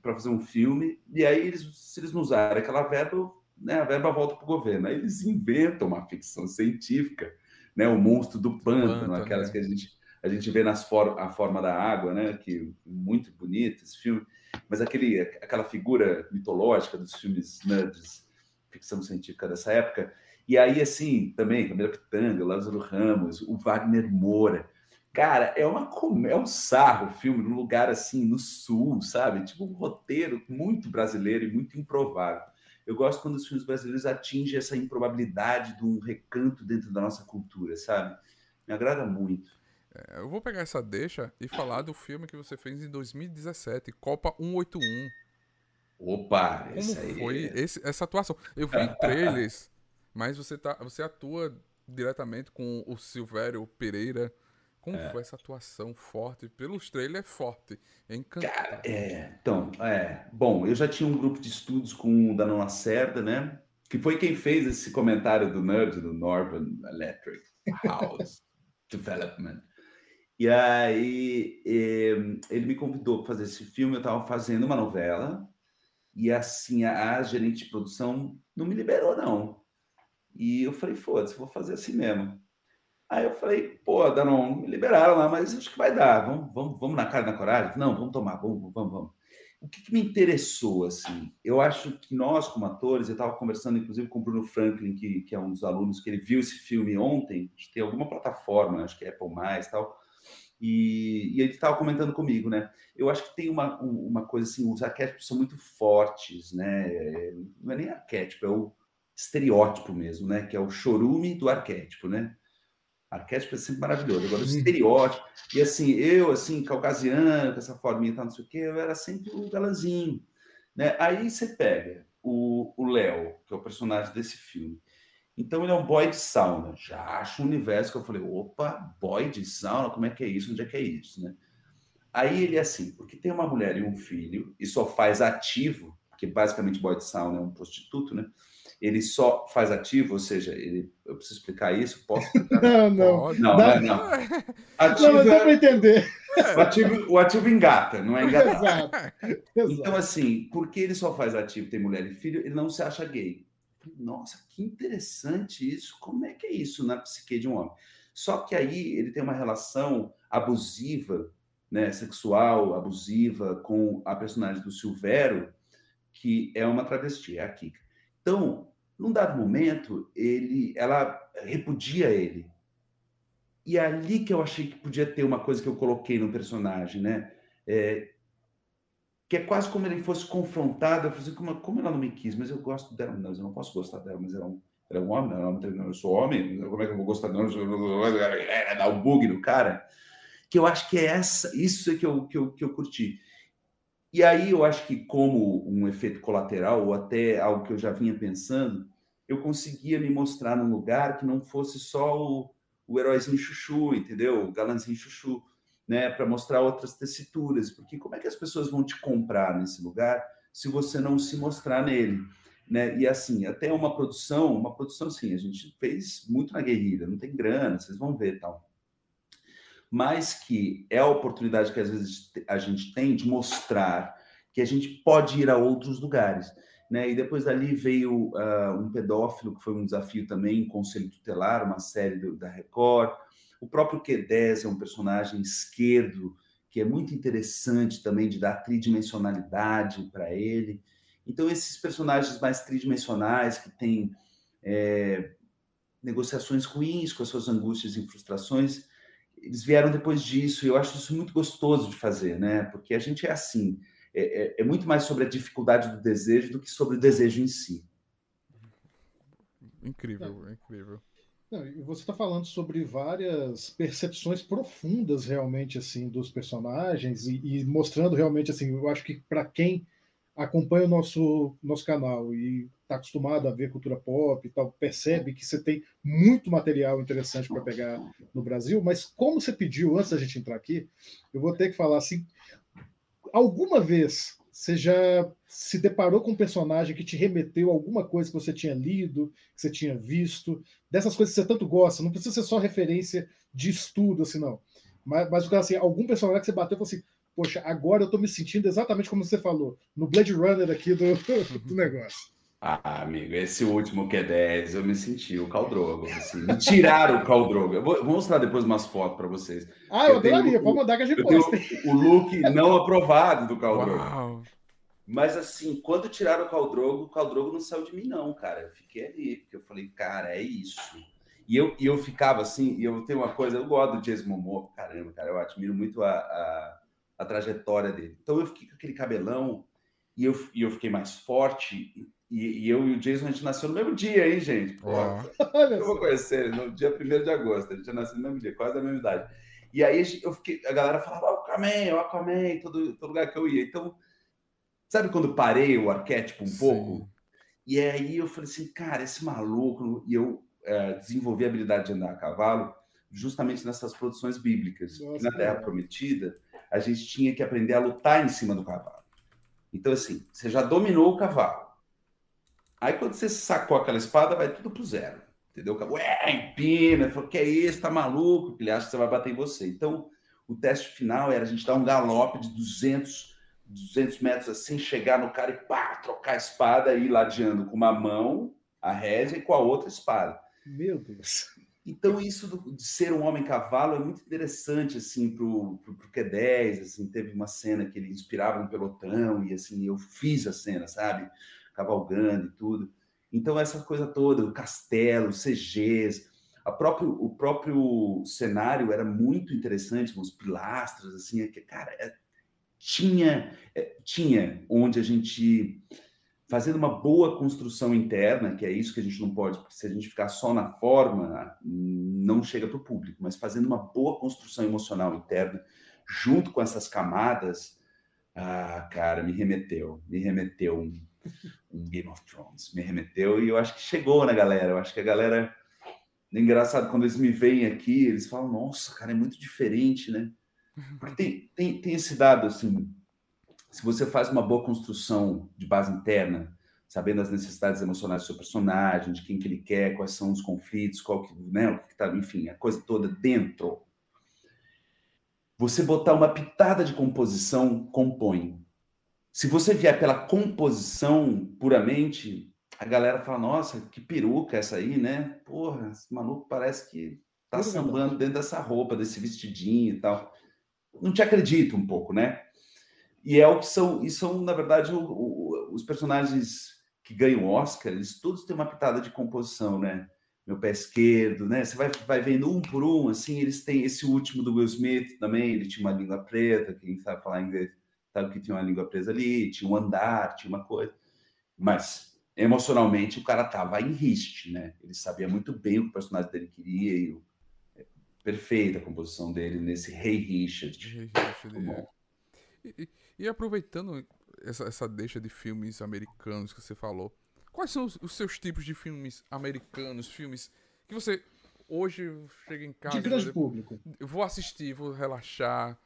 para fazer um filme, e aí eles, se eles não usarem aquela verba, né, a verba volta para o governo. Aí eles inventam uma ficção científica, né, o monstro do pântano, aquelas né? que a gente, a gente vê nas for, a forma da água, né, que muito bonito esse filme, mas aquele, aquela figura mitológica dos filmes nerds, ficção científica dessa época. E aí, assim, também, Camila Pitanga, Lázaro Ramos, o Wagner Moura, Cara, é uma é um sarro o filme, num lugar assim, no sul, sabe? Tipo um roteiro muito brasileiro e muito improvável. Eu gosto quando os filmes brasileiros atingem essa improbabilidade de um recanto dentro da nossa cultura, sabe? Me agrada muito. É, eu vou pegar essa deixa e falar do filme que você fez em 2017, Copa 181. Opa, Como esse aí... foi é esse, essa atuação? Eu vi <laughs> trailers, mas você, tá, você atua diretamente com o Silvério Pereira. Como é. foi essa atuação forte? Pelos trailers é forte. É encantado. Cara, é, então, é. Bom, eu já tinha um grupo de estudos com o Danon Lacerda, né? Que foi quem fez esse comentário do Nerd, do Northern Electric House <laughs> Development. E aí ele me convidou para fazer esse filme. Eu estava fazendo uma novela e assim a, a gerente de produção não me liberou não. E eu falei, foda-se, vou fazer assim mesmo. Aí eu falei, pô, Danon, me liberaram lá, mas acho que vai dar. Vamos, vamos, vamos na cara da coragem? Não, vamos tomar, vamos, vamos, vamos. O que, que me interessou, assim? Eu acho que nós, como atores, eu estava conversando, inclusive, com o Bruno Franklin, que, que é um dos alunos, que ele viu esse filme ontem, acho que tem alguma plataforma, acho que é Apple+, tal, e, e ele estava comentando comigo, né? Eu acho que tem uma, uma coisa assim, os arquétipos são muito fortes, né? Não é nem arquétipo, é o estereótipo mesmo, né? Que é o chorume do arquétipo, né? Arquétipo é sempre maravilhoso. Agora, o estereótipo. E assim, eu, assim, caucasiano, com essa forminha e tal, não sei o quê, eu era sempre o galanzinho. Né? Aí você pega o Léo, que é o personagem desse filme. Então, ele é um boy de sauna. Já acho um universo que eu falei, opa, boy de sauna, como é que é isso? Onde é que é isso? Né? Aí ele é assim, porque tem uma mulher e um filho, e só faz ativo, porque basicamente boy de sauna é um prostituto, né? Ele só faz ativo, ou seja, ele, eu preciso explicar isso? Posso explicar? <laughs> não, não. Não, não, não. Ativo não, mas dá para entender. O ativo, o ativo engata, não é engatar. Exato. Então, assim, porque ele só faz ativo, tem mulher e filho, ele não se acha gay. Nossa, que interessante isso. Como é que é isso na psique de um homem? Só que aí ele tem uma relação abusiva, né, sexual, abusiva com a personagem do Silvério, que é uma travesti, é a Kika. Então, num dado momento, ele, ela repudia ele. E é ali que eu achei que podia ter uma coisa que eu coloquei no personagem, né? É, que é quase como ele fosse confrontado. Eu falei assim, como, como ela não me quis, mas eu gosto dela, não, eu não posso gostar dela, mas ela, Era um homem, não, eu sou homem, como é que eu vou gostar? Não, é, dar um bug no cara. Que eu acho que é essa, isso é que eu, que eu, que eu curti. E aí eu acho que, como um efeito colateral, ou até algo que eu já vinha pensando, eu conseguia me mostrar num lugar que não fosse só o, o heróizinho chuchu, entendeu? O galanzinho chuchu, né? Para mostrar outras tessituras. Porque como é que as pessoas vão te comprar nesse lugar se você não se mostrar nele? Né? E assim, até uma produção, uma produção assim, a gente fez muito na guerrilha, não tem grana, vocês vão ver tal. Mas que é a oportunidade que às vezes a gente tem de mostrar que a gente pode ir a outros lugares. Né? E depois dali veio uh, um pedófilo, que foi um desafio também, Conselho Tutelar, uma série do, da Record. O próprio Q10 é um personagem esquerdo, que é muito interessante também de dar tridimensionalidade para ele. Então, esses personagens mais tridimensionais, que têm é, negociações ruins com as suas angústias e frustrações, eles vieram depois disso, e eu acho isso muito gostoso de fazer, né? Porque a gente é assim, é, é, é, muito mais sobre a dificuldade do desejo do que sobre o desejo em si. Incrível, é. incrível. Não, você está falando sobre várias percepções profundas realmente assim dos personagens e, e mostrando realmente assim, eu acho que para quem acompanha o nosso nosso canal e está acostumado a ver cultura pop e tal, percebe que você tem muito material interessante para pegar no Brasil, mas como você pediu antes da gente entrar aqui, eu vou ter que falar assim, alguma vez você já se deparou com um personagem que te remeteu a alguma coisa que você tinha lido, que você tinha visto, dessas coisas que você tanto gosta, não precisa ser só referência de estudo, assim, não. Mas, mas assim, algum personagem que você bateu e falou assim, poxa, agora eu estou me sentindo exatamente como você falou, no Blade Runner aqui do, <laughs> do negócio. Ah, amigo, esse último que é 10, eu me senti o Caldrogo. Assim, me tiraram o Caldrogo. Eu vou, vou mostrar depois umas fotos para vocês. Ah, eu, eu adoraria, pode mandar que a gente posta. O look não aprovado do Caldrogo. Mas assim, quando tiraram o Caldrogo, o Caldrogo não saiu de mim, não, cara. Eu fiquei ali, porque eu falei, cara, é isso. E eu, e eu ficava assim, e eu tenho uma coisa, eu gosto do Jason Momoa, caramba, cara, eu admiro muito a, a, a trajetória dele. Então eu fiquei com aquele cabelão, e eu, e eu fiquei mais forte, e, e, eu e o Jason, a gente nasceu no mesmo dia, hein, gente? Pô, eu <laughs> vou conhecer ele no dia 1 de agosto. A gente nasceu no mesmo dia, quase da mesma idade. E aí eu fiquei, a galera falava, o Aquaman, o Aquaman, todo, todo lugar que eu ia. Então, sabe quando parei o arquétipo um Sim. pouco? E aí eu falei assim, cara, esse maluco. E eu é, desenvolvi a habilidade de andar a cavalo justamente nessas produções bíblicas. Nossa, na Terra Prometida, a gente tinha que aprender a lutar em cima do cavalo. Então, assim, você já dominou o cavalo Aí quando você sacou aquela espada, vai tudo pro zero. Entendeu? Ué, empina, falou, que é isso, tá maluco? Ele acha que você vai bater em você. Então, o teste final era a gente dar um galope de 200, 200 metros assim, chegar no cara e pá, trocar a espada e ir ladeando com uma mão a rédea e com a outra espada. Meu Deus. Então, isso do, de ser um homem-cavalo é muito interessante, assim, pro, pro, pro Q10, assim, teve uma cena que ele inspirava um pelotão e, assim, eu fiz a cena, sabe? cavalgando e tudo. Então, essa coisa toda, o castelo, CGs, a próprio, o próprio cenário era muito interessante, os pilastras, assim, é que, cara, é, tinha, é, tinha onde a gente, fazendo uma boa construção interna, que é isso que a gente não pode, porque se a gente ficar só na forma, não chega para o público, mas fazendo uma boa construção emocional interna, junto com essas camadas, ah, cara, me remeteu, me remeteu um um Game of Thrones. Me remeteu e eu acho que chegou na galera. Eu acho que a galera. Engraçado, quando eles me veem aqui, eles falam: Nossa, cara, é muito diferente, né? Porque tem, tem, tem esse dado assim: se você faz uma boa construção de base interna, sabendo as necessidades emocionais do seu personagem, de quem que ele quer, quais são os conflitos, qual que, né, o que tá, enfim, a coisa toda dentro. Você botar uma pitada de composição compõe. Se você vier pela composição puramente, a galera fala: nossa, que peruca essa aí, né? Porra, esse maluco parece que tá sambando dentro dessa roupa, desse vestidinho e tal. Não te acredito um pouco, né? E é o que são, e são, na verdade, o, o, os personagens que ganham Oscar, eles todos têm uma pitada de composição, né? Meu pé esquerdo, né? Você vai, vai vendo um por um, assim, eles têm esse último do Will Smith também, ele tinha uma língua preta, quem sabe falar inglês sabe que tinha uma língua presa ali, tinha um andar, tinha uma coisa. Mas emocionalmente o cara tava em riste, né? Ele sabia muito bem o que o personagem dele queria e o, é, perfeita a composição dele nesse Rei Richard. Rei Richard é. E, e, aproveitando essa, essa deixa de filmes americanos que você falou, quais são os, os seus tipos de filmes americanos, filmes que você hoje chega em casa. De grande público. Eu vou assistir, vou relaxar.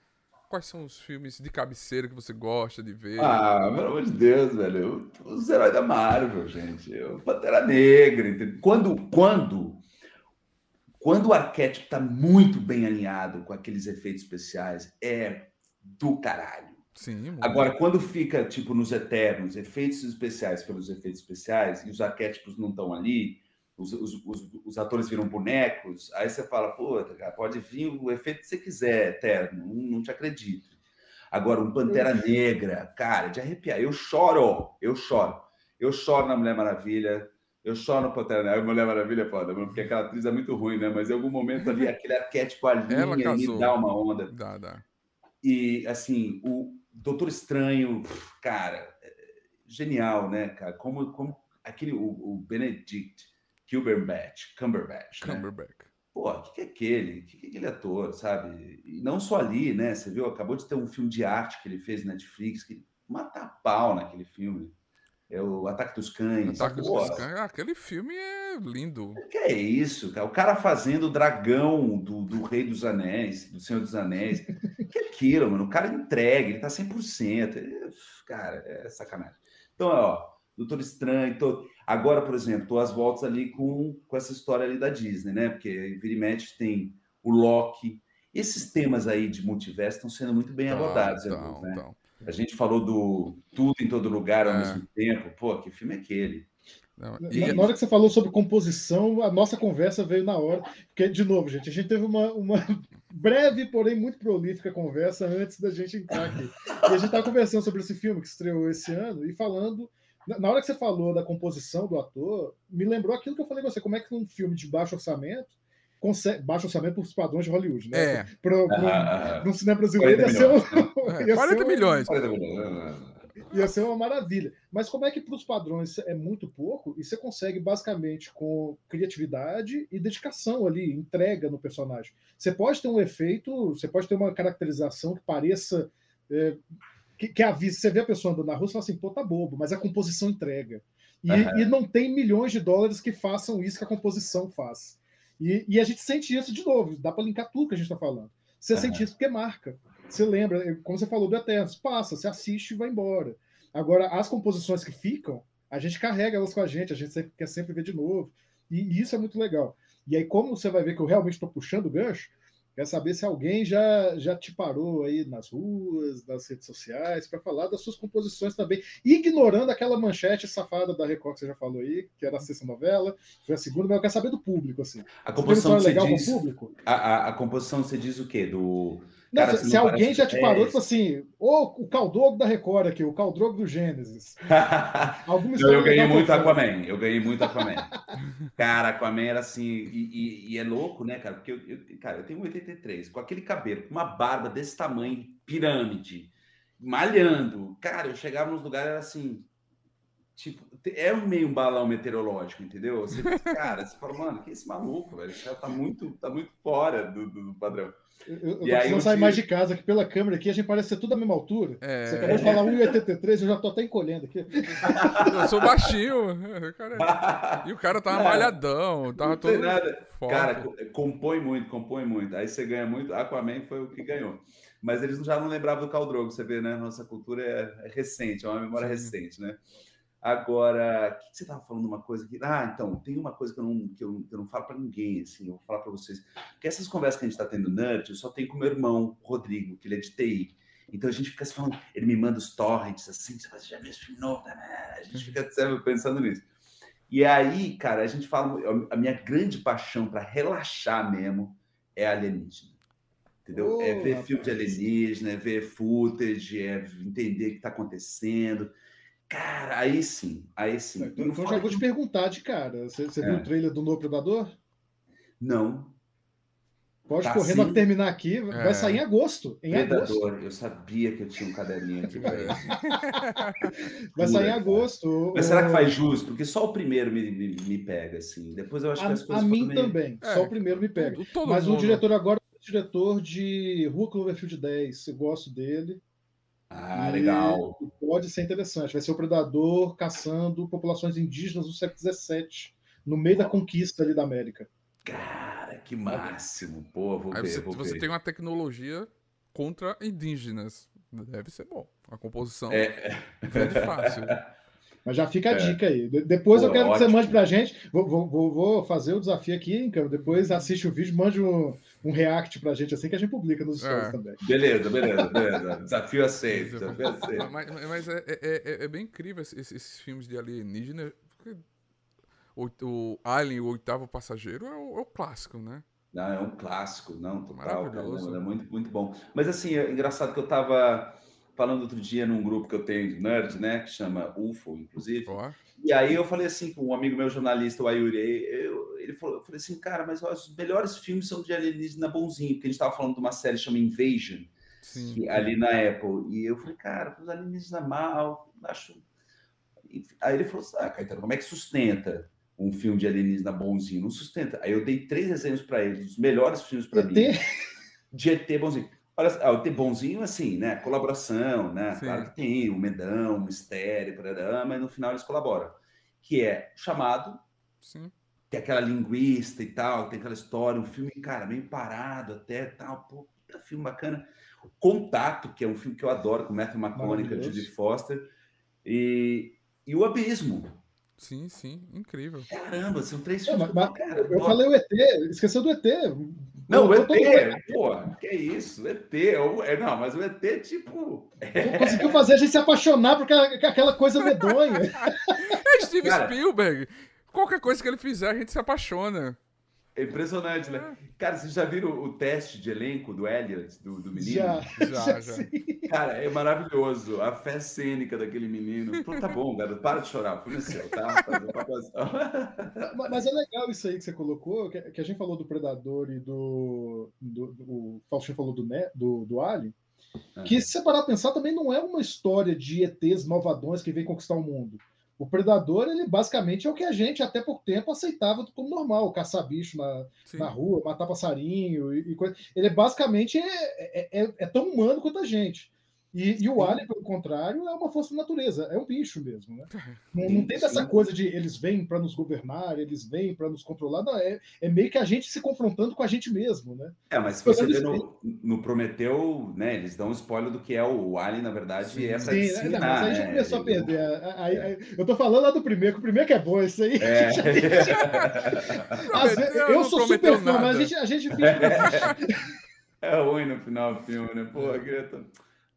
Quais são os filmes de cabeceira que você gosta de ver? Ah, pelo amor de Deus, velho. Os heróis da Marvel, gente. O Pantera Negra. Entendeu? Quando, quando, quando o arquétipo está muito bem alinhado com aqueles efeitos especiais, é do caralho. Sim, Agora, quando fica, tipo, nos eternos, efeitos especiais pelos efeitos especiais, e os arquétipos não estão ali, os, os, os, os, atores viram bonecos, aí você fala, pô, cara, pode vir o efeito que você quiser, eterno, não, te acredito. Agora, um Pantera Negra, cara, de arrepiar. Eu choro, eu choro. Eu choro na Mulher Maravilha, eu choro no Pantera Negra. Mulher Maravilha é foda, porque aquela atriz é muito ruim, né? Mas em algum momento ali, aquele arquétipo ali me dá uma onda. Dá, dá. E, assim, o Doutor Estranho, cara, é genial, né, cara? Como, como aquele, o, o Benedict, Cumberbatch, Cumberbatch, né? Cumberbatch. Né? Pô, o que, que, é aquele? O que, que é aquele ator, sabe? E não só ali, né? Você viu, acabou de ter um filme de arte que ele fez na Netflix, que mata pau naquele filme. É o Ataque dos Cães. Ataque dos Cães. Ah, aquele filme é lindo. Que é isso, cara? O cara fazendo o dragão do, do Rei dos Anéis, do Senhor dos Anéis. <laughs> que é aquilo, mano? O cara entrega, ele tá 100%. Cara, é sacanagem. Então, ó, Doutor Estranho, todo. Agora, por exemplo, tô às voltas ali com, com essa história ali da Disney, né? Porque vira e mexe tem o Loki. Esses temas aí de multiverso estão sendo muito bem abordados. Então, né? então. A gente falou do tudo em todo lugar ao é. mesmo tempo. Pô, que filme é aquele? Não, e... Na hora que você falou sobre composição, a nossa conversa veio na hora. Porque, de novo, gente, a gente teve uma, uma <laughs> breve, porém muito prolífica conversa antes da gente entrar aqui. E a gente estava conversando sobre esse filme que estreou esse ano e falando na hora que você falou da composição do ator, me lembrou aquilo que eu falei com você. Como é que um filme de baixo orçamento consegue. Baixo orçamento para os padrões de Hollywood, né? É. Para ah, um cinema brasileiro ia ser, um, <laughs> ia 40 ser milhões. 40 milhões. Ia ser uma maravilha. Mas como é que para os padrões é muito pouco e você consegue basicamente com criatividade e dedicação ali, entrega no personagem. Você pode ter um efeito, você pode ter uma caracterização que pareça é, que, que a você vê a pessoa andando na rua e fala assim, pô, tá bobo, mas a composição entrega. E, uhum. e, não tem milhões de dólares que façam isso que a composição faz. E, e a gente sente isso de novo, dá para linkar tudo que a gente está falando. Você uhum. sente isso porque marca. Você lembra, como você falou do Eternos, passa, você assiste e vai embora. Agora, as composições que ficam, a gente carrega elas com a gente, a gente sempre, quer sempre ver de novo. E, e isso é muito legal. E aí, como você vai ver que eu realmente estou puxando o gancho, Quer saber se alguém já, já te parou aí nas ruas, nas redes sociais, para falar das suas composições também, ignorando aquela manchete safada da Record que você já falou aí, que era a sexta novela, foi a segunda, mas eu quero saber do público, assim. A composição é legal diz, público? A, a, a, composição você diz o quê? Do não, Cara, se, se alguém já te parou, é... tipo assim, ou o Caldrogo da Record aqui, o Caldrogo do Gênesis. <laughs> eu ganhei muito Aquaman, eu ganhei muito Aquaman. cara, Aquaman era assim, e, e, e, é louco, né, cara? Porque eu, eu, cara, eu tenho 83, com aquele cabelo, com uma barba desse tamanho, pirâmide, malhando. Cara, eu chegava nos lugares, era assim, tipo, é meio um balão meteorológico, entendeu? Você, <laughs> cara, você fala, mano, que é esse maluco, velho? Esse cara tá muito, tá muito fora do, do, do padrão. Eu, eu e aí, não sair mais de casa, que pela câmera aqui a gente parece ser tudo da mesma altura. É... Você acabou de falar 1,83, eu já tô até encolhendo aqui. <laughs> Eu sou baixinho. <laughs> Cara... E o cara tava malhadão, tava todo. Nada. Forte. Cara, compõe muito, compõe muito. Aí você ganha muito. Aquaman foi o que ganhou. Mas eles já não lembravam do Caldrogo, você vê, né? Nossa cultura é, é recente, é uma memória Sim. recente, né? Agora, o que, você estava falando uma coisa aqui? Ah, então, tem uma coisa que eu não, que eu, que eu não falo para ninguém, assim, eu vou falar para vocês. Porque essas conversas que a gente está tendo Nerd, eu só tenho com meu irmão, Rodrigo, que ele é de TI. Então a gente fica se falando, ele me manda os torrents assim, você já viu esse filme novo, né? A gente fica sempre pensando nisso. E aí, cara, a gente fala, a minha grande paixão para relaxar mesmo é alienígena. Entendeu? Oh, é ver filme de alienígena, é ver footage, é entender o que está acontecendo. Cara, aí sim, aí sim. Então, então já vou te perguntar de cara. Você, você é. viu o trailer do novo Predador? Não. Pode Tá correndo sim. a terminar aqui, vai É. sair em agosto. Em agosto. Predador. Eu sabia que eu tinha um caderninho aqui pra isso. <laughs> Vai sair em agosto. Mas O- será que faz jus? Porque só o primeiro me, me, me pega, assim. Depois eu acho que as A, a coisas mim meio- também. É, Só o primeiro me pega. Todo- Mas o mundo. diretor agora é o diretor de Rua Cloverfield 10. Eu gosto dele. Ah, E legal. Pode ser interessante. Vai ser o predador caçando populações indígenas do século XVII, no meio da conquista ali da América. Cara, que máximo. Pô, vou Aí ver, você, vou você ver. tem uma tecnologia contra indígenas. Deve ser bom. A composição É, é fácil. <laughs> Mas já fica a É. dica aí. De- Depois Pô, eu quero que você ótimo. mande pra gente. Vou, vou- vou- fazer o desafio aqui, hein, cara? Depois assiste o vídeo, mande um, um react pra gente assim que a gente publica nos stories É. também. beleza, beleza, <laughs> beleza. Desafio aceito, desafio aceito. Mas, mas é, é- é- é bem incrível esses, esses filmes de alienígena. porque O, o Alien, o oitavo passageiro, é o, é o clássico, né? Não, é um clássico, não, total, Maravilhoso. caramba, é muito, muito bom. Mas assim, é engraçado que eu tava falando outro dia num grupo que eu tenho de nerd, né, que chama UFO, inclusive, Ó, e aí eu falei assim com um amigo meu jornalista, o Ayuri, eu- ele falou, eu falei assim, cara, mas ó, os melhores filmes são de alienígena bonzinho, porque a gente tava falando de uma série chamada Invasion, sim. que- ali na Apple, e eu falei, cara, os alienígena mal, acho... Aí ele falou assim, ah, Caetano, como é que sustenta um filme de alienígena bonzinho? Não sustenta. Aí eu dei três exemplos para ele, dos melhores filmes para mim ET, de ET bonzinho. Olha, ah, o ET bonzinho, assim, né? Colaboração, né? Sim. Claro que tem o medão, o mistério, mas no final eles colaboram. Que é chamado, Sim. tem aquela linguista e tal, tem aquela história, um filme, cara, meio parado até tal, pô, puta filme bacana. Contato, que é um filme que eu adoro, com Matthew McConaughey, com. Judy Foster. E, e o Abismo. Sim, sim. Incrível. Caramba, são três É, filmes. mas- que eu, cara, eu adoro. falei o ET, esqueceu do ET. Não, o ET, pô, que isso, o ET, é é, não, mas o ET, tipo, Conseguiu fazer a gente se apaixonar por aquela, coisa medonha. É Steven Cara- Spielberg. Qualquer coisa que ele fizer, a gente se apaixona. É impressionante, né? Cara, vocês já viram o teste de elenco do Elliot, do, do menino? Já, Já, já. sim. Cara, é maravilhoso. A fé cênica daquele menino. Pô, tá bom, garoto, para de chorar. Foi no céu, tá? <laughs> Mas- Mas é legal isso aí que você colocou, que, que a gente falou do Predador e do. do, do o Faustinho falou do, né, do, do Alien. Que, se você parar pra pensar, também não é uma história de ETs malvadões que vem conquistar o mundo. O Predador, ele basicamente é o que a gente, até pouco tempo, aceitava como normal: caçar bicho na, Sim. na rua, matar passarinho e, e coisa. Ele é basicamente é, é, é- é tão humano quanto a gente. E, e o Alien, pelo contrário, é uma força da natureza, é um bicho mesmo, né? Não, não tem dessa sim. coisa de eles vêm para nos governar, eles vêm para nos controlar, não, é, é meio que a gente se confrontando com a gente mesmo, né? É, mas se você vê no, no Prometeu, né? Eles dão um spoiler do que é o Alien, na verdade, Sim. é pra Sim, né? Não, mas aí já né? começou a Ele- perder. Aí- aí- eu tô falando lá do primeiro, que o primeiro que é bom, esse aí. <laughs> É. Vezes- eu sou super fã, mas a gente, a gente fica. <laughs> É ruim no final do filme, né? Pô, Greta.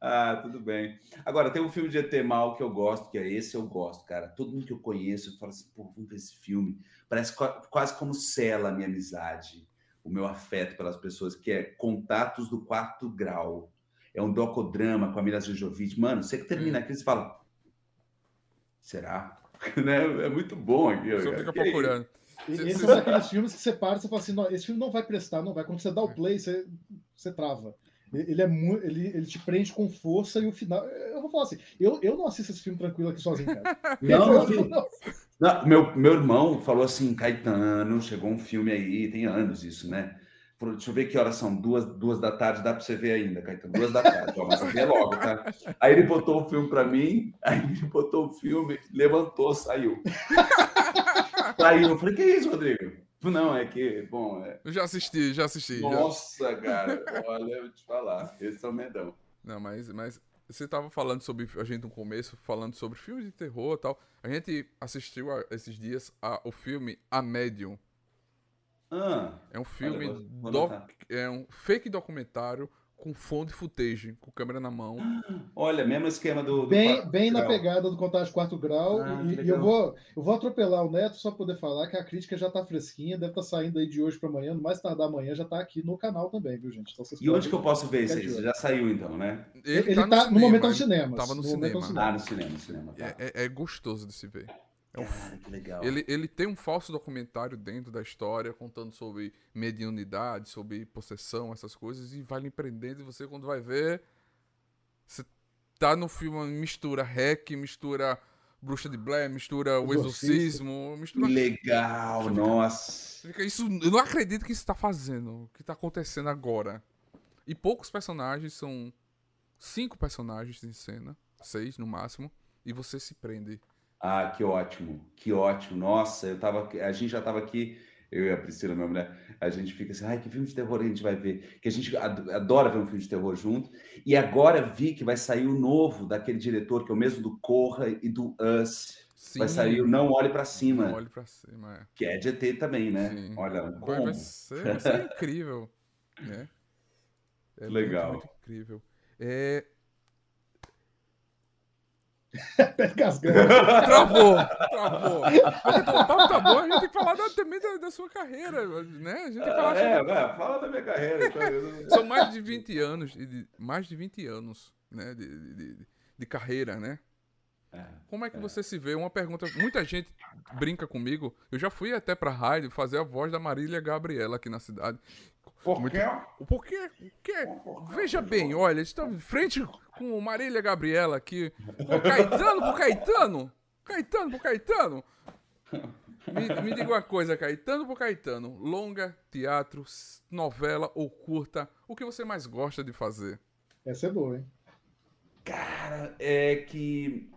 Ah, tudo bem. Agora, tem um filme de ET mal que eu gosto, que é esse eu gosto, cara. Todo mundo que eu conheço, eu falo assim, pô, vamos ver esse filme. Parece qua- quase como sela a minha amizade, o meu afeto pelas pessoas, que é Contatos do Quarto Grau. É um docodrama com a Mila Jojovic. Mano, você que termina aqui, você fala, será? <laughs> Né? É muito bom aqui. Só cara. fica procurando. E Esses são aqueles filmes que você para e você fala assim: não, esse filme não vai prestar, não vai. Quando você dá o play, você, você trava. Ele, é muito, ele, ele te prende com força e o final. Eu vou falar assim: eu, eu não assisto esse filme tranquilo aqui sozinho, cara. <laughs> Não, Eu- filho. não. Meu, meu irmão falou assim, Caetano, chegou um filme aí, tem anos isso, né? Falou, deixa eu ver que horas são, duas, duas da tarde, dá para você ver ainda, Caetano, duas da tarde, ó, mas logo, tá? Aí ele botou o filme para mim, aí ele botou o filme, levantou, saiu. <laughs> saiu, eu falei, que isso, Rodrigo? Não, é que, bom, é... Eu já assisti, já assisti. já- nossa, cara, <laughs> olha, eu te falar, esse é o medão. Não, mas, mas você tava falando sobre a gente no começo, falando sobre filmes de terror e tal. A gente assistiu a- esses dias a- o filme A Medium. Ah, É um filme, vou- vou doc- anotar. é um fake documentário com phone footage, com câmera na mão. olha, mesmo esquema do... do Bem, quarto bem na grau. pegada do Contágio Quarto Grau. Ah, e e eu vou, eu vou atropelar o Neto só para poder falar que a crítica já tá fresquinha, deve estar saindo aí de hoje para amanhã, no mais tardar amanhã já tá aqui no canal também, viu, gente? Então, vocês E onde que eu posso ver isso já saiu então, né? Ele, tá, no momento tá no ele cinema. Tava no momento tá cinema. Ah, no cinema, no cinema. Tá. É, é- é gostoso de se ver. É um- Cara, que legal. Ele, ele tem um falso documentário dentro da história, contando sobre mediunidade, sobre possessão, essas coisas, e vai lhe prendendo, e você quando vai ver. Você tá no filme, mistura hack, mistura Bruxa de Blair, mistura o exorcismo, Que mistura. legal, nossa. Você fica, Isso, eu não acredito que isso tá fazendo, o que tá acontecendo agora. E poucos personagens, são cinco personagens em cena, seis no máximo, e você se prende. Ah, que ótimo, que ótimo. Nossa, eu tava, a gente já tava aqui, eu e a Priscila, minha mulher, a gente fica assim, ai, que filme de terror a gente vai ver? Que a gente ad- adora ver um filme de terror junto. E agora vi que vai sair o novo daquele diretor, que é o mesmo do Corra e do Us. Sim, Vai sair o Não Olhe Não Cima, olhe pra cima, é. que é de ET também, né? Sim. Olha, Vai, como? vai ser, vai ser incrível. Né? <laughs> É muito, Legal. muito incrível. É, Pé gasgando. travou, travou. Porque o papo tá bom, a gente tem que falar da- também da, da sua carreira, né? A gente tem que falar sobre É, fala da minha carreira. então, São mais de 20 anos, de- mais de 20 anos, né, de, de, de- de carreira, né? É. Como é que você se vê? Uma pergunta, muita gente brinca comigo. Eu já fui até pra rádio fazer a voz da Marília Gabriela aqui na cidade. Por Muito- quê? O porquê? O quê? Veja bem, olha, estamos de frente com o Marília Gabriela aqui. O Caetano por Caetano. Caetano por Caetano. Me, me diga uma coisa, Caetano por Caetano. Longa, teatro, novela ou curta, o que você mais gosta de fazer? Essa é boa, hein? Cara, é que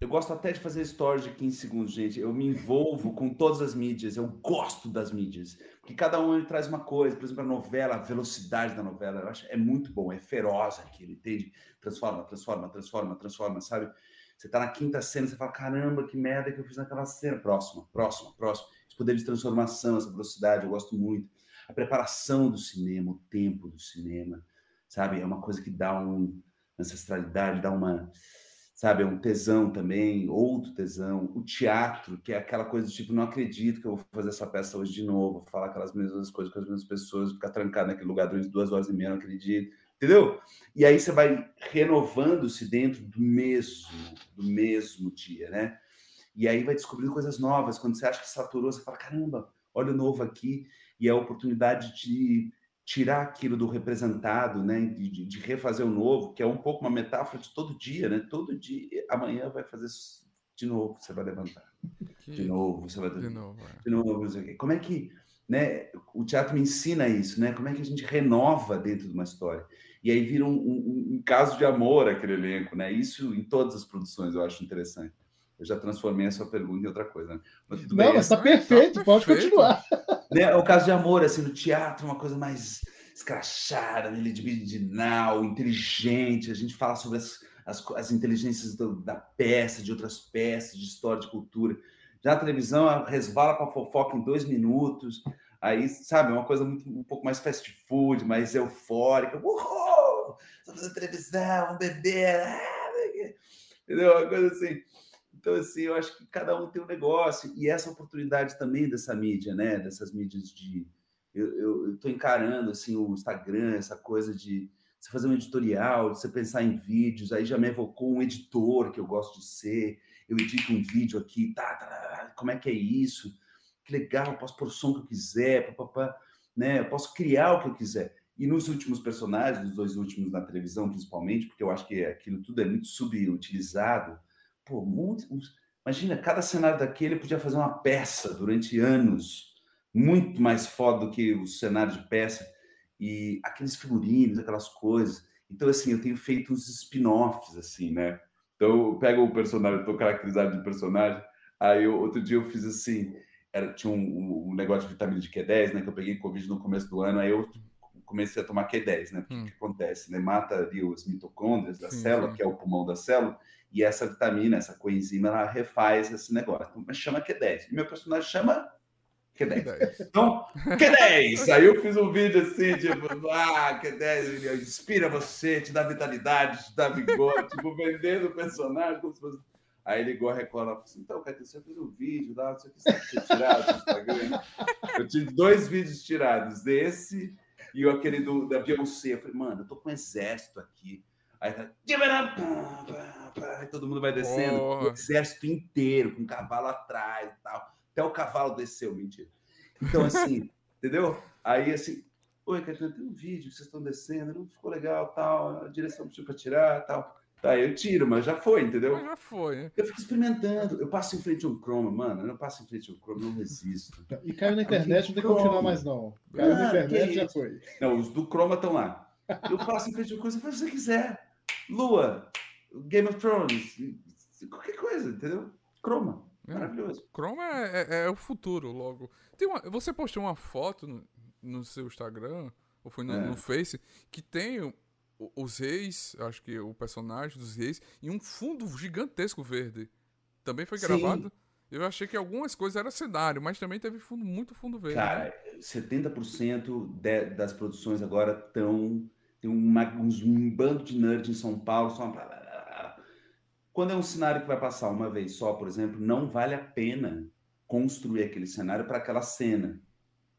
eu gosto até de fazer stories de 15 segundos, gente. Eu me envolvo com todas as mídias, eu gosto das mídias. Porque cada um ele traz uma coisa, por exemplo, a novela, a velocidade da novela, eu acho é muito bom, é feroz aquilo, entende? Transforma, transforma, transforma, transforma, sabe? Você tá na quinta cena, você fala, caramba, que merda que eu fiz naquela cena. Próxima, próxima, próxima. Esse poder de transformação, essa velocidade, eu gosto muito. A preparação do cinema, o tempo do cinema, sabe? É uma coisa que dá um ancestralidade, dá uma, sabe, é um tesão também, outro tesão. O teatro, que é aquela coisa do tipo, não acredito que eu vou fazer essa peça hoje de novo, falar aquelas mesmas coisas com as mesmas pessoas, ficar trancado naquele lugar durante duas horas e meia, não acredito. Entendeu? E aí você vai renovando-se dentro do mesmo, do mesmo dia, né? E aí vai descobrindo coisas novas. Quando você acha que saturou, você fala, caramba, olha o novo aqui. E é a oportunidade de tirar aquilo do representado, né? De, de- refazer o novo, que é um pouco uma metáfora de todo dia, né? Todo dia, amanhã vai fazer de novo, você vai levantar. Que- De novo, você vai De novo, é. de novo, não sei o quê. Como é que, né? O teatro me ensina isso, né? Como é que a gente renova dentro de uma história? E aí vira um, um- um caso de amor aquele elenco, né? Isso em todas as produções eu acho interessante. Eu já transformei a sua pergunta em outra coisa, né? Mas tudo Não, bem. mas tá Tá perfeito, pode perfeito. continuar. Né? É o caso de amor, assim, no teatro, uma coisa mais escrachada, né, libidinal, inteligente. A gente fala sobre as, as, as inteligências do- da peça, de outras peças, de história, de cultura. Já a televisão resvala para fofoca em dois minutos. Aí, sabe, é uma coisa muito, um pouco mais fast food, mais eufórica. Uhul! Estamos fazendo televisão, vamos beber. ah, Entendeu? Uma coisa assim. Então, assim, eu acho que cada um tem um negócio. E essa oportunidade também dessa mídia, né? Dessas mídias de. Eu estou encarando, assim, o Instagram, essa coisa de você fazer um editorial, você pensar em vídeos. Aí já me evocou um editor que eu gosto de ser. Eu edito um vídeo aqui, tá, tá, tá, tá, como é que é isso? Que legal, posso pôr o som que eu quiser, papapá, né? Eu posso criar o que eu quiser. E nos últimos personagens, nos dois últimos na televisão, principalmente, porque eu acho que aquilo tudo é muito subutilizado. Pô, muito, imagina, cada cenário daquele podia fazer uma peça durante anos, muito mais foda do que o cenário de peça. E aqueles figurinos, aquelas coisas. Então, assim, eu tenho feito uns spin-offs, assim, né? Então, eu pego o personagem, tô caracterizado de personagem, aí eu- outro dia eu fiz assim, era, tinha um, um negócio de vitamina de Q10, né? Que eu peguei Covid no começo do ano, aí eu comecei a tomar Q10, né? Porque Hum. o que acontece, né? Mata ali os mitocôndrias da Sim, célula, sim. que é o pulmão da célula, e essa vitamina, essa coenzima, ela refaz esse negócio. Então, mas chama Q10. E meu personagem chama Q10. Dez. Então, Q10! Aí eu fiz um vídeo assim, tipo, ah, Q10, ele inspira você, te dá vitalidade, te dá vigor, <laughs> tipo, vendendo o personagem como se fosse. Aí ele ligou a Record e falou assim: então, Caetano, você fez um vídeo lá, não sei o que, você tirado do Instagram. Eu tive dois vídeos tirados, esse e aquele do, da Beyoncé. Eu falei, mano, eu tô com um exército aqui. Aí tá. Todo mundo vai descendo. Porra. O exército inteiro, com o cavalo atrás e tal. Até o cavalo desceu, mentira. Então, assim, <laughs> entendeu? Aí, assim, oi, Caetano, tem um vídeo que vocês estão descendo, não ficou legal, tal, a direção pediu pra tirar, tal. Tá, eu tiro, mas já foi, entendeu? Mas já foi, né? Eu fico experimentando. Eu passo em frente a um chroma, mano. Eu não passo em frente a um chroma, eu não resisto. E caiu na internet, não tem como tirar mais, não. Caiu na Ah, internet, que já foi. Não, os do chroma estão lá. Eu passo em frente a uma coisa, faz o que você quiser. Lua, Game of Thrones, qualquer coisa, entendeu? Chroma. É. Maravilhoso. Chrome é, é- é o futuro, logo. Tem uma- você postou uma foto no, no seu Instagram, ou foi no, É. no Face, que tem os reis, acho que o personagem dos reis, e um fundo gigantesco verde. Também foi Sim. gravado? Eu achei que algumas coisas era cenário, mas também teve fundo, muito fundo verde. Cara, 70% de- das produções agora estão. Tem uma- uns- um bando de nerd em São Paulo. Só... Quando é um cenário que vai passar uma vez só, por exemplo, não vale a pena construir aquele cenário para aquela cena.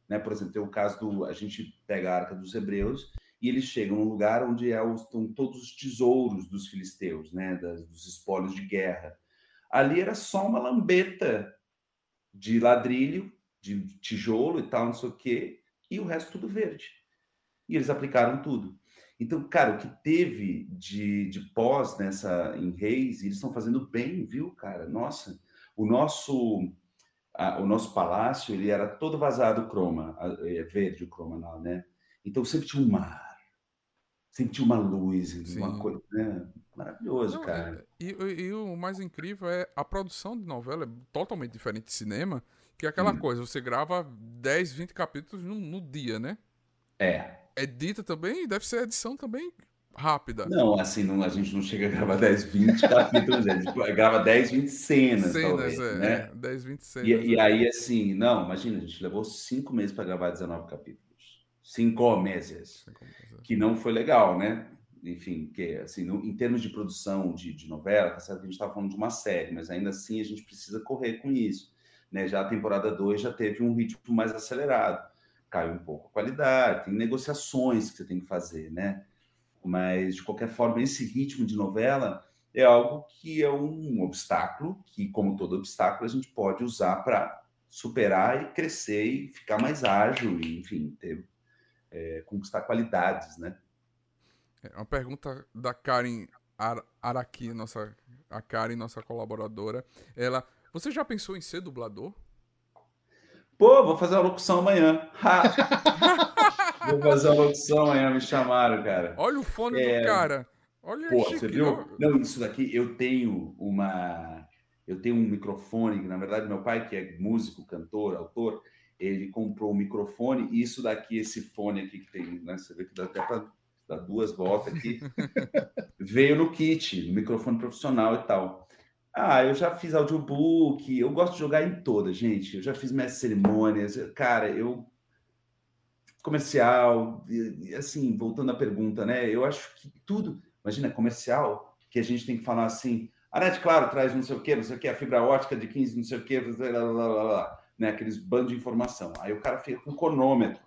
Né? Por exemplo, tem o caso do. A gente pega a Arca dos Hebreus e eles chegam num lugar onde é estão todos os tesouros dos filisteus, né? das- dos espólios de guerra. Ali era só uma lambeta de ladrilho, de tijolo e tal, não sei o quê, e o resto tudo verde. E eles aplicaram tudo. Então, cara, o que teve de, de pós nessa em Reis, eles estão fazendo bem, viu, cara? Nossa, o nosso a- o nosso palácio, ele era todo vazado croma, a- é verde o croma lá, né? Então sempre tinha um mar, tinha uma luz, uma Sim. coisa, né? Maravilhoso, Não, cara. é- e, e- o mais incrível é a produção de novela é totalmente diferente de cinema, que é aquela Hum. coisa, você grava 10, 20 capítulos no, no dia, né? É. Edita também, deve ser edição também rápida. Não, assim, não, a gente não chega a gravar 10, 20 capítulos, a gente grava 10, 20 cenas, cenas, talvez, é, né? é, 10, 20 cenas. E, e é. aí, assim, não, imagina, a gente levou cinco meses para gravar 19 capítulos. Cinco meses. Fazer. Que não foi legal, né? Enfim, que assim, no- em termos de produção de, de novela, tá certo que a gente estava falando de uma série, mas ainda assim a gente precisa correr com isso. Né? Já a temporada 2 já teve um ritmo mais acelerado. Caiu um pouco a qualidade, tem negociações que você tem que fazer, né? Mas, de qualquer forma, esse ritmo de novela é algo que é um obstáculo, que, como todo obstáculo, a gente pode usar para superar e crescer e ficar mais ágil, e, enfim, ter, é, conquistar qualidades, né? É uma pergunta da Karen Ar Araki, nossa, a Karen, nossa colaboradora. Ela, você já pensou em ser dublador? Pô, vou fazer uma locução amanhã. <laughs> Vou fazer uma locução amanhã, me chamaram, cara. Olha o fone É. do cara. Olha Pô, chique, você viu? não? Não, isso daqui, eu tenho uma. Eu tenho um microfone, que na verdade meu pai, que é músico, cantor, autor, ele comprou um microfone, e isso daqui, esse fone aqui que tem, né? Você vê que dá até para dar duas voltas aqui. <laughs> veio no kit, no microfone profissional e tal. Ah, eu já fiz audiobook, eu gosto de jogar em todas, gente. Eu já fiz mestre cerimônias, cara, eu comercial, e- assim, voltando à pergunta, né? Eu acho que tudo, imagina, comercial, que a gente tem que falar assim, a Net Claro traz não sei o quê, não sei o quê, a fibra ótica de 15, não sei o quê, blá, blá, blá, blá, né? Aqueles bandos de informação. Aí o cara fica com cronômetro.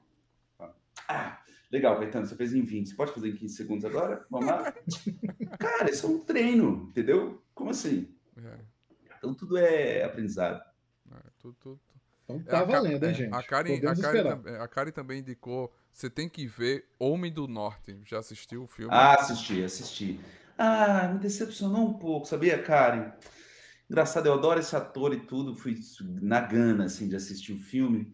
Ah, legal, Caetano, você fez em 20, você pode fazer em 15 segundos agora? Vamos lá? <laughs> cara, isso é um treino, entendeu? Como assim? É, Então tudo é aprendizado. é, tu- tu- tu- Então É, tá a valendo, hein, é, gente? A Karen, a, Karen, a Karen também indicou. Você tem que ver Homem do Norte. Já assistiu o filme? Ah, assisti, assisti. Ah, me decepcionou um pouco, sabia, Karen? Engraçado, eu adoro esse ator e tudo, fui na gana, assim, de assistir o filme.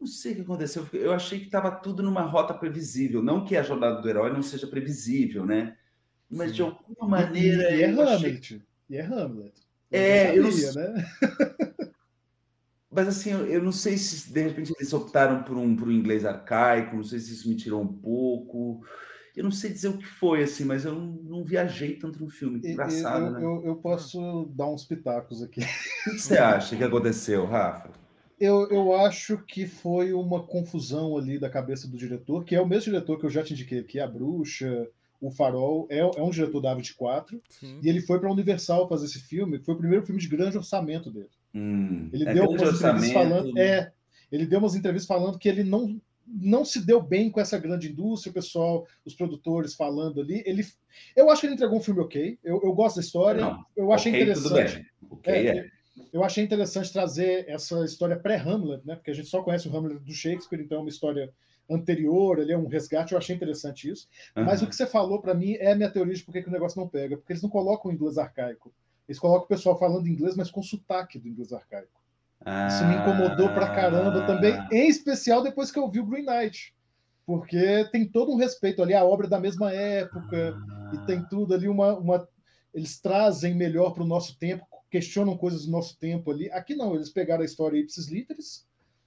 Não sei o que aconteceu, eu achei que estava tudo numa rota previsível. Não que a jornada do herói não seja previsível, né? Mas de Sim. alguma maneira. E, e é eu achei- Hamlet. E é Hamlet. É, eu sabia, né? <laughs> Mas assim, eu, eu não sei se de repente eles optaram por um, por um inglês arcaico, não sei se isso me tirou um pouco. Eu não sei dizer o que foi, assim, mas eu não, não viajei tanto no filme. E- Engraçado, eu, né? eu, eu posso dar uns pitacos aqui. O que você acha que aconteceu, Rafa? Eu, eu acho que foi uma confusão ali da cabeça do diretor, que é o mesmo diretor que eu já te indiquei aqui, A Bruxa, O Farol, é, é um diretor da A24, Sim. e ele foi para a Universal fazer esse filme, foi o primeiro filme de grande orçamento dele. Hum, Ele é deu grande umas entrevistas orçamento. falando. É, ele deu umas entrevistas falando que ele não, não se deu bem com essa grande indústria, o pessoal, os produtores falando ali. Ele, eu acho que ele entregou um filme ok. Eu, eu gosto da história. Não, eu achei okay, interessante. Okay, é, é. Eu achei interessante trazer essa história pré-Hamlet, né? Porque a gente só conhece o Hamlet do Shakespeare, então é uma história anterior, ali é um resgate. Eu achei interessante isso. Uhum. Mas o que você falou para mim é a minha teoria de por que, que o negócio não pega, porque eles não colocam o inglês arcaico. Eles colocam o pessoal falando inglês, mas com sotaque do inglês arcaico. Isso me incomodou pra caramba também, em especial depois que eu vi o Green Knight. Porque tem todo um respeito ali, a obra é da mesma época, e tem tudo ali, uma. uma eles trazem melhor para o nosso tempo, questionam coisas do nosso tempo ali. Aqui não, eles pegaram a história ipsis literis,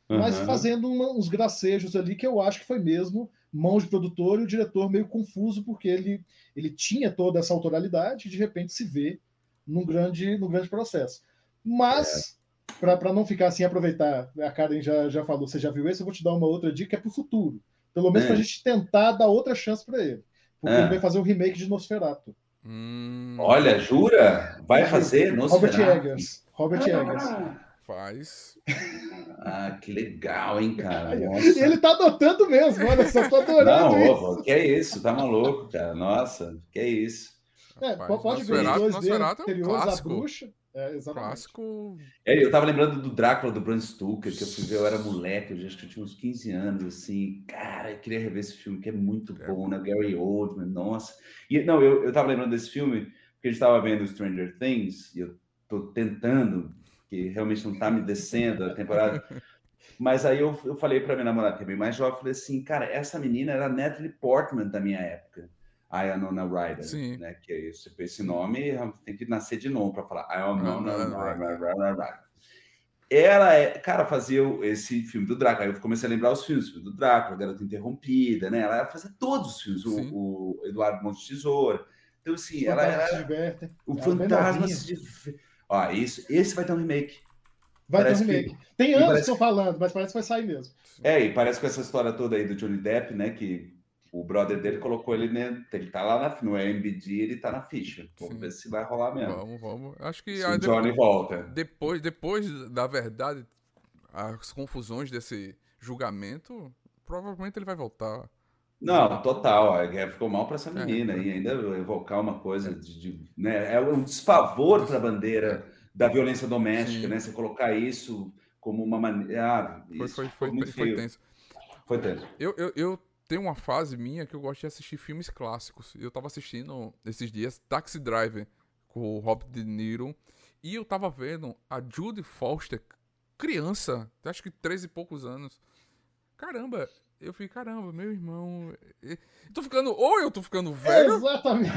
mas uhum. fazendo uma, uns gracejos ali que eu acho que foi mesmo mãos de produtor e o diretor meio confuso, porque ele, ele tinha toda essa autoralidade e de repente se vê num grande, num grande processo. Mas. É para não ficar assim, aproveitar, a Karen já, já falou, você já viu esse, eu vou te dar uma outra dica, é para o futuro. Pelo menos é. para a gente tentar dar outra chance para ele. Porque é. ele vai fazer o um remake de Nosferatu. Hum... Olha, jura? Vai fazer Nosferatu? Robert Eggers. Robert ah, Eggers. Faz. Ah, que legal, hein, cara? Nossa. Ele tá adotando mesmo, olha só, tô adorando Não, isso. que é isso, tá maluco, cara. Nossa, que é isso. É, pode ver os dois dele, anteriores, é um a bruxa. É, exatamente. Clássico. É, eu tava lembrando do Drácula do Bram Stoker, que eu fui ver, eu era moleque, eu acho que eu tinha uns 15 anos, assim. Cara, eu queria rever esse filme, que é muito é. bom, né? Gary Oldman, nossa. E, não, eu, eu tava lembrando desse filme, porque a gente tava vendo Stranger Things, e eu tô tentando, que realmente não tá me descendo a temporada. <laughs> Mas aí eu, eu falei para minha namorada, que é bem mais jovem, eu falei assim, cara, essa menina era a Natalie Portman da minha época. Ianona Ryder, Sim. né? Que é isso, esse nome tem que nascer de novo para falar Ianona Ryder. Ela é, cara, fazia esse filme do Drácula. Aí eu comecei a lembrar os filmes, do Drácula, Garota Interrompida, né? Ela fazia todos os filmes, o, o, Eduardo Monte Tesoura. Então, assim, ela era. O Fantasma se Ó, isso, esse vai ter um remake. Vai parece ter um remake. Que... Tem anos que estão falando, mas parece que vai sair mesmo. É, e parece com essa história toda aí do Johnny Depp, né? Que o brother dele colocou ele, né? Ele tá lá na, no MBD, ele tá na ficha. Vamos Sim. ver se vai rolar mesmo. Vamos, vamos. Acho que. Se o Johnny depois, volta. Depois, depois da verdade, as confusões desse julgamento, provavelmente ele vai voltar. Não, total. É, ficou mal para essa é. menina é. e ainda evocar uma coisa de, de né? É um desfavor para a bandeira da violência doméstica, Sim. né? Você colocar isso como uma maneira. Ah, foi, foi, foi, foi, foi tenso. Foi tenso. Eu, eu, eu tem uma fase minha que eu gosto de assistir filmes clássicos. Eu tava assistindo esses dias Taxi Driver com o Robert De Niro e eu tava vendo a Judy Foster criança, acho que 13 e poucos anos. Caramba, eu fiquei, caramba, meu irmão. Eu tô ficando. Ou eu tô ficando velho. Exatamente.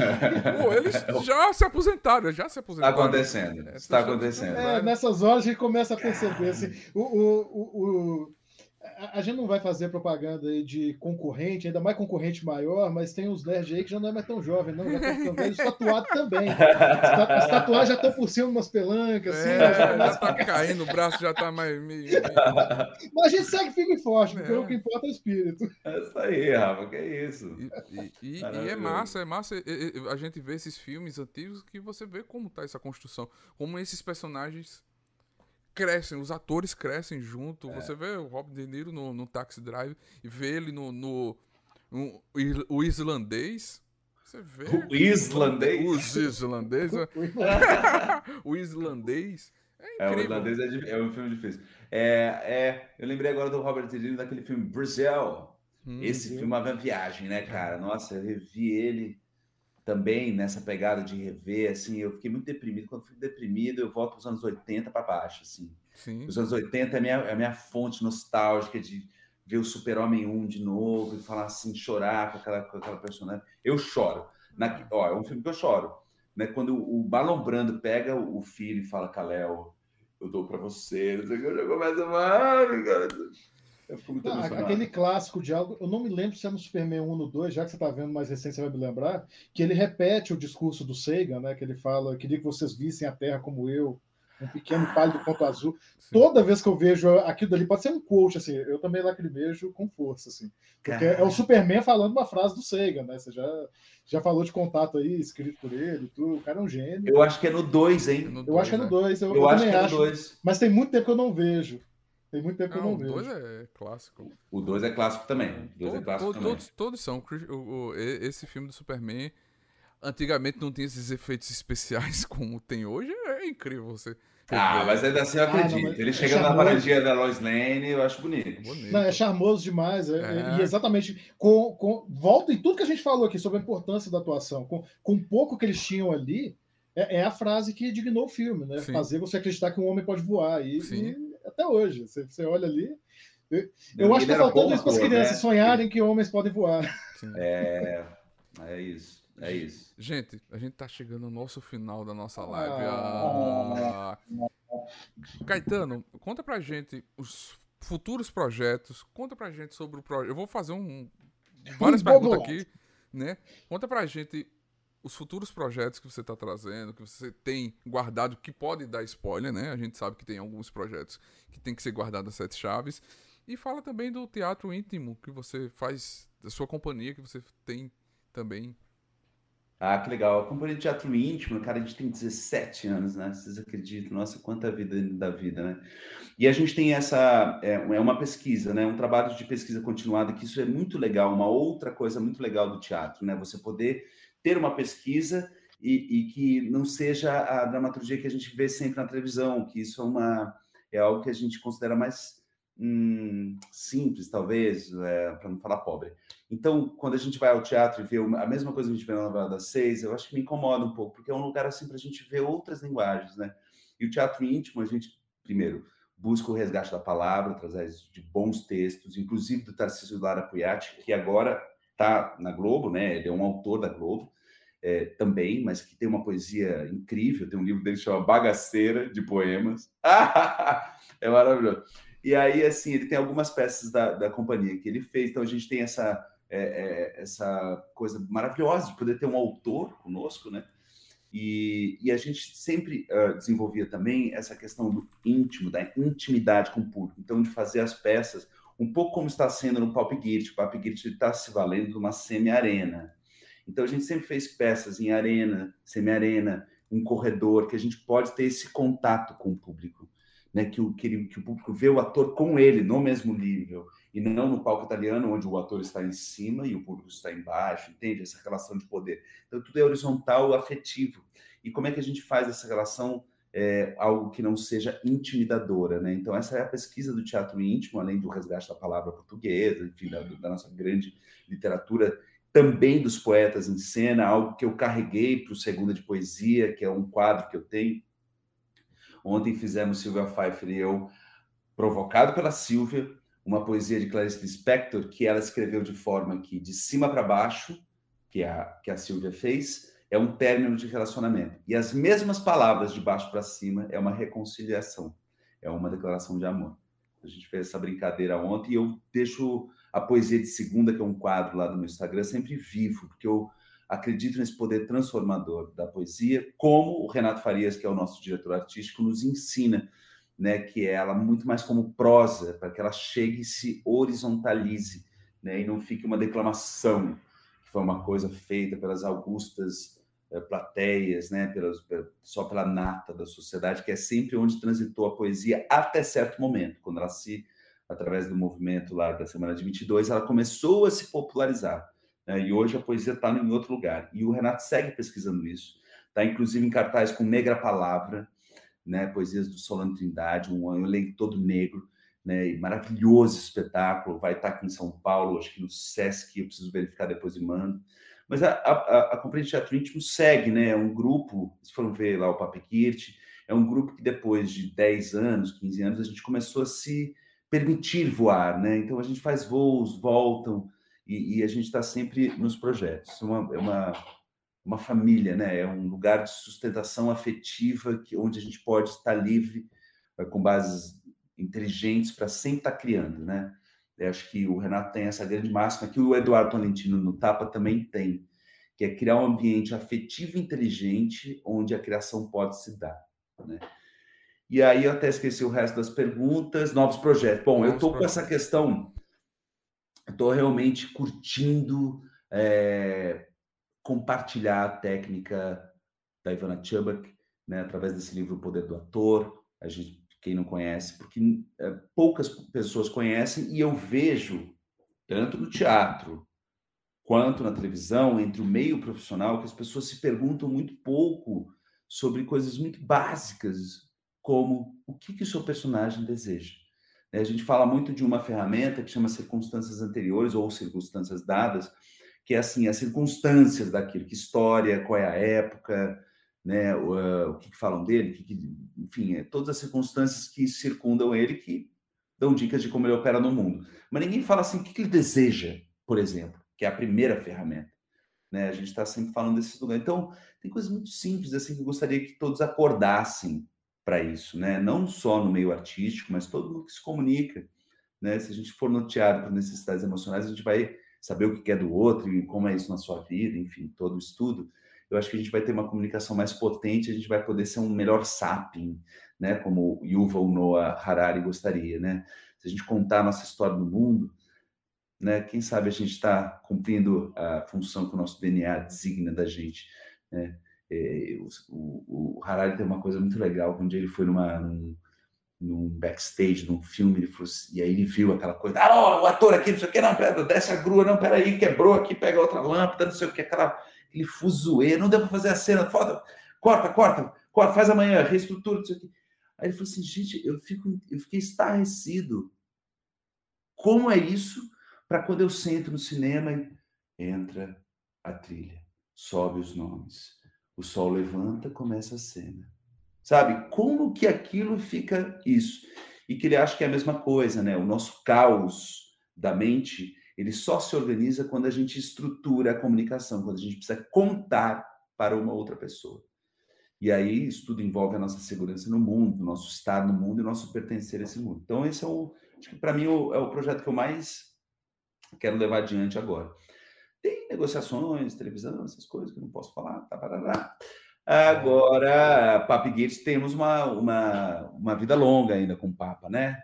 Ou eles <laughs> já se aposentaram, já se aposentaram. Está acontecendo. É, está acontecendo. É, nessas horas a gente começa a perceber assim, o, o, o, a, gente não vai fazer propaganda aí de concorrente, ainda mais concorrente maior, mas tem uns nerds aí que já não é mais tão jovem, não, já estão ficando velhos, tatuado também. <laughs> As tatuagens já estão por cima umas pelancas, assim. É, já, já tá caindo, o braço já tá mais. <laughs> Mas a gente segue firme e forte, porque é. o que importa é o espírito. É isso aí, Rafa, que é isso. E, e, e, e é massa, é massa a gente ver esses filmes antigos que você vê como tá essa construção, como esses personagens crescem, os atores crescem junto. É. Você vê o Robin De Niro no, no Taxi Drive e vê ele no, no, no o islandês. Você vê. O islandês? Os islandês. <laughs> <laughs> o islandês. É, é, o irlandês é, é, um filme difícil. É, é, eu lembrei agora do Robert De Niro daquele filme Brazil. Hum, Esse sim. filme é uma viagem, né, cara? Nossa, eu revi ele também nessa pegada de rever, assim, eu fiquei muito deprimido. Quando fico deprimido, eu volto para os anos 80 para baixo, assim. Sim. Os anos 80 é a minha, é a minha fonte nostálgica de ver o Super-Homem 1 de novo e falar assim, chorar com aquela, com aquela personagem. Eu choro. Na, ó, é um filme que eu choro. Né? Quando o, Balon Brando pega o filho e fala, Kalel, eu dou para você, não sei o que, eu já começo cara. Ah, aquele clássico de algo, eu não me lembro se é no Superman 1 no 2, já que você está vendo mais recente, você vai me lembrar, que ele repete o discurso do Sagan, né? Que ele fala, queria que vocês vissem a Terra como eu, um pequeno pálido ponto azul. Sim. Toda vez que eu vejo aquilo dali, pode ser um quote, assim, eu também lacrimejo com força, assim. Porque Caramba. é o Superman falando uma frase do Sagan, né? Você já, já falou de contato aí, escrito por ele, tudo. o cara é um gênio. Eu acho que é no 2, hein? eu acho que é no 2, eu, eu, eu, acho que é no 2. Mas tem muito tempo que eu não vejo. Tem muito tempo que eu Não, não o vejo. 2 é clássico. O 2 é clássico também. O 2 é clássico todo- também. todos, todos são. O- o- esse filme do Superman, antigamente não tinha esses efeitos especiais <laughs> como tem hoje. É incrível você. Ah, mas ainda assim eu Ah, não, acredito. Ele é chegando na paradinha da Lois Lane, eu acho bonito. Bonito. Não, é charmoso demais. é- é- É. E exatamente. Com, com, volta em tudo que a gente falou aqui sobre a importância da atuação. Com, com o pouco que eles tinham ali, é, é a frase que dignou o filme, né? Sim. Fazer você acreditar que um homem pode voar. E, Sim. e até hoje, você, você olha ali. Eu, eu acho que era faltando isso para as ator, crianças né? sonharem que homens podem voar. Sim. É, é isso. É isso. Gente, a gente tá chegando no nosso final da nossa Ah. live. Ah. Caetano, conta pra gente os futuros projetos. Conta pra gente sobre o projeto. Eu vou fazer um várias <laughs> Um perguntas aqui, né? Conta pra gente os futuros projetos que você tá trazendo, que você tem guardado, que pode dar spoiler, né? A gente sabe que tem alguns projetos que tem que ser guardado as sete chaves. E fala também do teatro íntimo que você faz, da sua companhia que você tem também. Ah, que legal. A companhia de teatro íntimo, cara, a gente tem 17 anos, né? Vocês acreditam? Nossa, quanta vida da vida, né? E a gente tem essa, é, é uma pesquisa, né? Um trabalho de pesquisa continuada, que isso é muito legal, uma outra coisa muito legal do teatro, né? Você poder ter uma pesquisa e, e que não seja a dramaturgia que a gente vê sempre na televisão, que isso é uma, é algo que a gente considera mais hum, simples, talvez, para não falar pobre. Então, quando a gente vai ao teatro e vê a mesma coisa que a gente vê na novela das seis, eu acho que me incomoda um pouco, porque é um lugar assim para a gente ver outras linguagens, né? E o teatro íntimo, a gente, primeiro, busca o resgate da palavra através de bons textos, inclusive do Tarcísio Lara Puiati, que agora está na Globo, né? Ele é um autor da Globo é, também, mas que tem uma poesia incrível. Tem um livro dele que chama Bagaceira de Poemas. <laughs> é maravilhoso. E aí, assim, ele tem algumas peças da, da companhia que ele fez, então a gente tem essa, é, é, essa coisa maravilhosa de poder ter um autor conosco, né? E, e a gente sempre uh, desenvolvia também essa questão do íntimo, da intimidade com o público. Então, de fazer as peças um pouco como está sendo no Pop Git. O Pop Git está se valendo de uma semi-arena. Então, a gente sempre fez peças em arena, semi-arena, em corredor, que a gente pode ter esse contato com o público. Né, que, o, que, ele, que o público vê o ator com ele, no mesmo nível, e não no palco italiano, onde o ator está em cima e o público está embaixo, entende? Essa relação de poder. Então, tudo é horizontal, afetivo. E como é que a gente faz essa relação é, algo que não seja intimidadora, né? Então, essa é a pesquisa do teatro íntimo, além do resgate da palavra portuguesa, enfim, da, da nossa grande literatura, também dos poetas em cena, algo que eu carreguei para o Segunda de Poesia, que é um quadro que eu tenho. Ontem fizemos Silvia Pfeiffer e eu, provocado pela Silvia, uma poesia de Clarice Lispector que ela escreveu de forma que de cima para baixo, que a, que a Silvia fez, é um término de relacionamento. E as mesmas palavras de baixo para cima é uma reconciliação, é uma declaração de amor. A gente fez essa brincadeira ontem e eu deixo a poesia de segunda, que é um quadro lá no meu Instagram, sempre vivo, porque eu acredito nesse poder transformador da poesia, como o Renato Farias, que é o nosso diretor artístico, nos ensina, né, que é ela muito mais como prosa, para que ela chegue e se horizontalize, né, e não fique uma declamação, que foi uma coisa feita pelas augustas plateias, né, só pela nata da sociedade, que é sempre onde transitou a poesia até certo momento, quando ela se, através do movimento lá da Semana de 22, ela começou a se popularizar. Né, e hoje a poesia está em outro lugar. E o Renato segue pesquisando isso. Está, inclusive, em cartaz com Negra Palavra, né, poesias do Solano Trindade, um elenco todo negro, né, maravilhoso espetáculo. Vai estar aqui em São Paulo, acho que no Sesc, eu preciso verificar depois e mando. Mas a, a, a Companhia de Teatro Íntimo segue, né? É um grupo, vocês foram ver lá o Papequirt, é um grupo que depois de 10 anos, 15 anos, a gente começou a se permitir voar, né? Então a gente faz voos, voltam, e, e a gente está sempre nos projetos. É uma, é uma, uma família, né? É um lugar de sustentação afetiva que, onde a gente pode estar livre, com bases inteligentes, para sempre estar criando, né? Eu acho que o Renato tem essa grande máxima que o Eduardo Tolentino no Tapa também tem, que é criar um ambiente afetivo e inteligente onde a criação pode se dar. Né? E aí eu até esqueci o resto das perguntas, novos projetos. Bom, eu estou com essa questão, estou realmente curtindo é, compartilhar a técnica da Ivana Chubbuck, né, através desse livro O Poder do Ator. A gente quem não conhece, porque é, poucas pessoas conhecem e eu vejo, tanto no teatro quanto na televisão, entre o meio profissional, que as pessoas se perguntam muito pouco sobre coisas muito básicas, como o que, que o seu personagem deseja. Né, a gente fala muito de uma ferramenta que chama circunstâncias anteriores ou circunstâncias dadas, que é assim, as circunstâncias daquilo, que história, qual é a época, né, o, uh, o que, que, falam dele, que, que, enfim, é, todas as circunstâncias que circundam ele que dão dicas de como ele opera no mundo. Mas ninguém fala assim o que, que ele deseja, por exemplo, que é a primeira ferramenta. Né? A gente está sempre falando desses lugares. Então, tem coisas muito simples assim que eu gostaria que todos acordassem para isso, né? Não só no meio artístico, mas todo mundo que se comunica, né? Se a gente for norteado por necessidades emocionais, a gente vai saber o que é do outro e como é isso na sua vida, enfim, todo o estudo. Eu acho que a gente vai ter uma comunicação mais potente, a gente vai poder ser um melhor sapien, né? Como Yuval Noah Harari gostaria, né? Se a gente contar a nossa história no mundo, né? Quem sabe a gente está cumprindo a função que o nosso DNA designa da gente, né? É, o, o, Harari tem uma coisa muito legal, quando ele foi numa, num, num backstage, num filme, ele falou, assim, e aí ele viu aquela coisa, ah, não, o ator aqui, não sei o que, não, pera, desce a grua, não, peraí, quebrou aqui, pega outra lâmpada, não sei o que, aquela, aquele fuzuê, não deu para fazer a cena, foda, corta, corta, corta, faz amanhã, reestrutura, não sei o que. Aí ele falou assim, gente, eu, fico, eu fiquei estarrecido. Como é isso para quando eu sento no cinema e entra a trilha, sobe os nomes, o sol levanta, começa a cena. Sabe? Como que aquilo fica isso? E que ele acha que é a mesma coisa, né? O nosso caos da mente, ele só se organiza quando a gente estrutura a comunicação, quando a gente precisa contar para uma outra pessoa. E aí isso tudo envolve a nossa segurança no mundo, nosso estar no mundo e nosso pertencer a esse mundo. Então esse é o, acho que para mim é o projeto que eu mais quero levar adiante agora. Tem negociações, televisão, essas coisas que eu não posso falar. Tá, tá, Agora, Papa Gates, temos uma, uma, uma vida longa ainda com o Papa, né?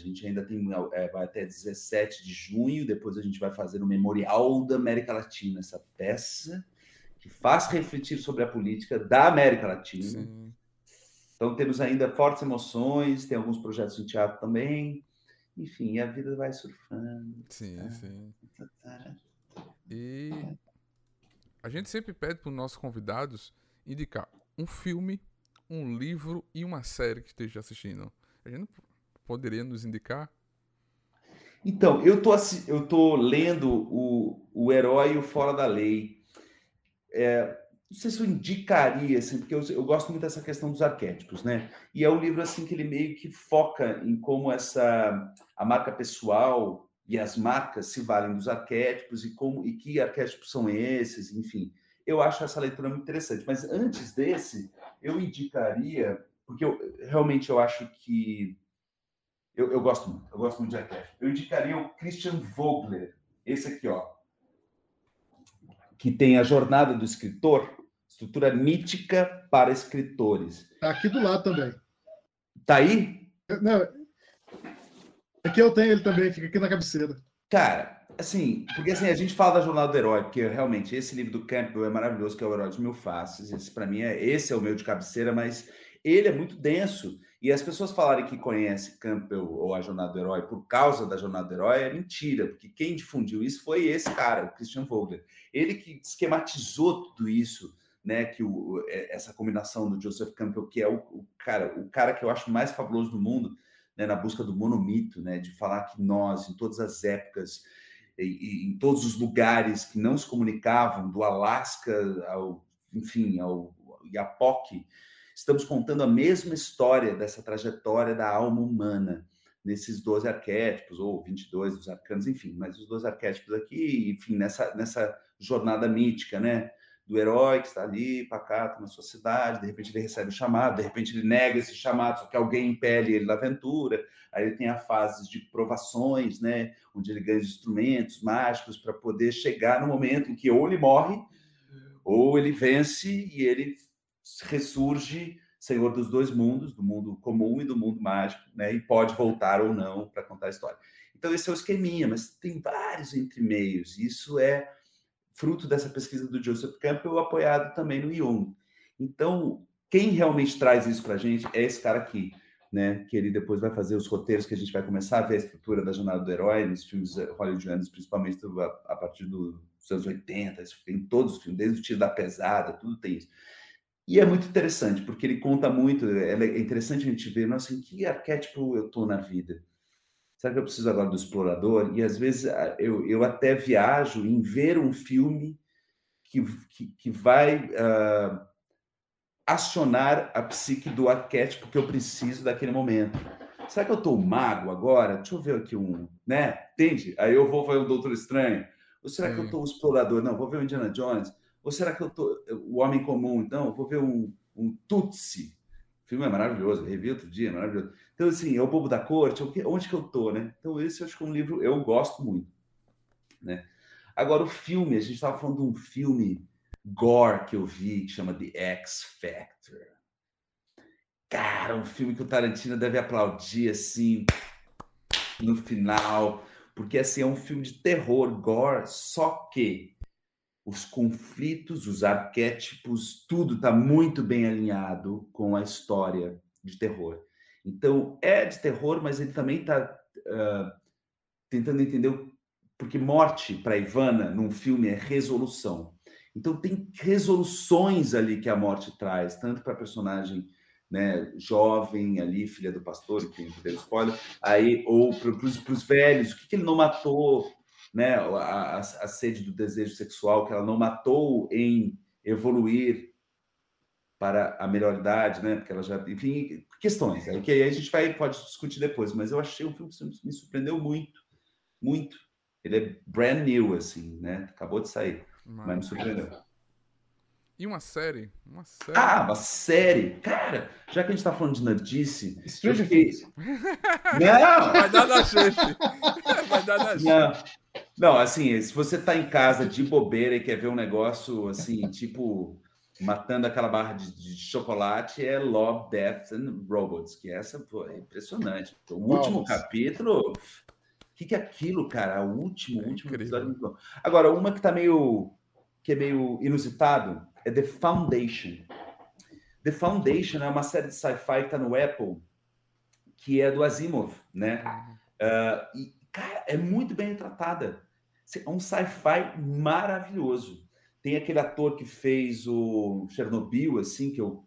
A gente ainda tem, é, vai até 17 de junho, depois a gente vai fazer o Memorial da América Latina, essa peça que faz refletir sobre a política da América Latina. Sim. Então temos ainda fortes emoções, tem alguns projetos em teatro também. Enfim, a vida vai surfando. Sim, tá? sim. E a gente sempre pede para os nossos convidados indicar um filme, um livro e uma série que esteja assistindo. A gente poderia nos indicar? Então, eu tô, eu tô lendo o, o Herói e o Fora da Lei. É, não sei se eu indicaria, assim, porque eu, eu, gosto muito dessa questão dos arquétipos, né? E é um livro assim que ele meio que foca em como essa a marca pessoal e as marcas se valem dos arquétipos e como e que arquétipos são esses, enfim. Eu acho essa leitura muito interessante. Mas antes desse, eu indicaria, porque eu, realmente eu acho que eu, eu gosto muito, eu gosto muito de arquétipo. Eu indicaria o Christian Vogler, esse aqui, ó, que tem a jornada do escritor, estrutura mítica para escritores. Tá aqui do lado também. Tá aí? Não, Aqui eu tenho ele também, fica aqui na cabeceira. Cara, assim, porque assim, a gente fala da jornada do herói, porque realmente esse livro do Campbell é maravilhoso, que é o Herói de Mil Faces. Esse para mim é esse é o meu de cabeceira, mas ele é muito denso. E as pessoas falarem que conhece Campbell ou a Jornada do Herói por causa da Jornada do Herói é mentira, porque quem difundiu isso foi esse cara, o Christian Vogler. Ele que esquematizou tudo isso, né? Que o, é, essa combinação do Joseph Campbell, que é o, o cara, o cara que eu acho mais fabuloso do mundo, né, na busca do monomito, né, de falar que nós, em todas as épocas, e, em todos os lugares que não se comunicavam, do Alasca ao, enfim, ao Iapoque, estamos contando a mesma história dessa trajetória da alma humana nesses 12 arquétipos, ou 22 dos arcanos, enfim, mas os dois arquétipos aqui, enfim, nessa, nessa jornada mítica, né? do herói que está ali, pacato na sua cidade, de repente ele recebe o chamado, de repente ele nega esse chamado, só que alguém impele ele na aventura. Aí ele tem a fase de provações, né, onde ele ganha instrumentos mágicos para poder chegar no momento em que ou ele morre, ou ele vence e ele ressurge senhor dos dois mundos, do mundo comum e do mundo mágico, né, e pode voltar ou não para contar a história. Então esse é o esqueminha, mas tem vários entre meios. Isso é fruto dessa pesquisa do Joseph Campbell, apoiado também no Jung. Então, quem realmente traz isso para a gente é esse cara aqui, né? Que ele depois vai fazer os roteiros que a gente vai começar a ver a estrutura da jornada do herói nos filmes hollywoodianos, principalmente a, partir dos anos 80, tem todos os filmes, desde o Tiro da Pesada, tudo tem isso. E é muito interessante, porque ele conta muito, é interessante a gente ver, nossa, em que arquétipo eu estou na vida? Será que eu preciso agora do explorador? E às vezes eu, eu até viajo em ver um filme que, que, que vai uh, acionar a psique do arquétipo que eu preciso daquele momento. Será que eu estou mago agora? Deixa eu ver aqui um, né? Entende? Aí eu vou ver o Doutor Estranho. Ou será que eu estou o explorador? Não, vou ver o Indiana Jones. Ou será que eu estou o homem comum? Não, vou ver um, um Tutsi. O filme é maravilhoso, revi outro dia, maravilhoso. Então, assim, é o bobo da corte, onde que eu tô, né? Então, esse eu acho que é um livro eu gosto muito, né? Agora, o filme, a gente estava falando de um filme gore que eu vi, que chama The X Factor. Cara, um filme que o Tarantino deve aplaudir, assim, no final, porque, assim, é um filme de terror, gore, só que os conflitos, os arquétipos, tudo está muito bem alinhado com a história de terror. Então, é de terror, mas ele também está uh, tentando entender, porque morte para Ivana num filme é resolução. Então, tem resoluções ali que a morte traz, tanto para a personagem né, jovem ali, filha do pastor, que tem spoiler, aí, ou para os velhos, o que, que, ele não matou, né, a, a, a sede do desejo sexual, que ela não matou em evoluir para a melhor idade, né? Porque ela já, enfim, questões. Aí que aí a gente vai pode discutir depois, mas eu achei o filme que me surpreendeu muito, muito. Ele é brand new assim, né? Acabou de sair, mas, mas me surpreendeu. E uma série? Uma série. Ah, uma série. Cara, já que a gente tá falando de nerdice. Stranger Things. Não! Vai dar na gente. Vai dar na gente. Não. Não, assim, se você tá em casa de bobeira e quer ver um negócio assim, tipo matando aquela barra de, de, chocolate é Love, Death and Robots, que essa pô, é impressionante. O último capítulo, o que, que é aquilo, cara? O último, é último episódio. Agora, uma que tá meio que é meio inusitado é The Foundation. The Foundation é uma série de sci-fi que tá no Apple, que é do Asimov, né? Uh, e, cara, é muito bem tratada. É um sci-fi maravilhoso. Tem aquele ator que fez o Chernobyl, assim, que eu,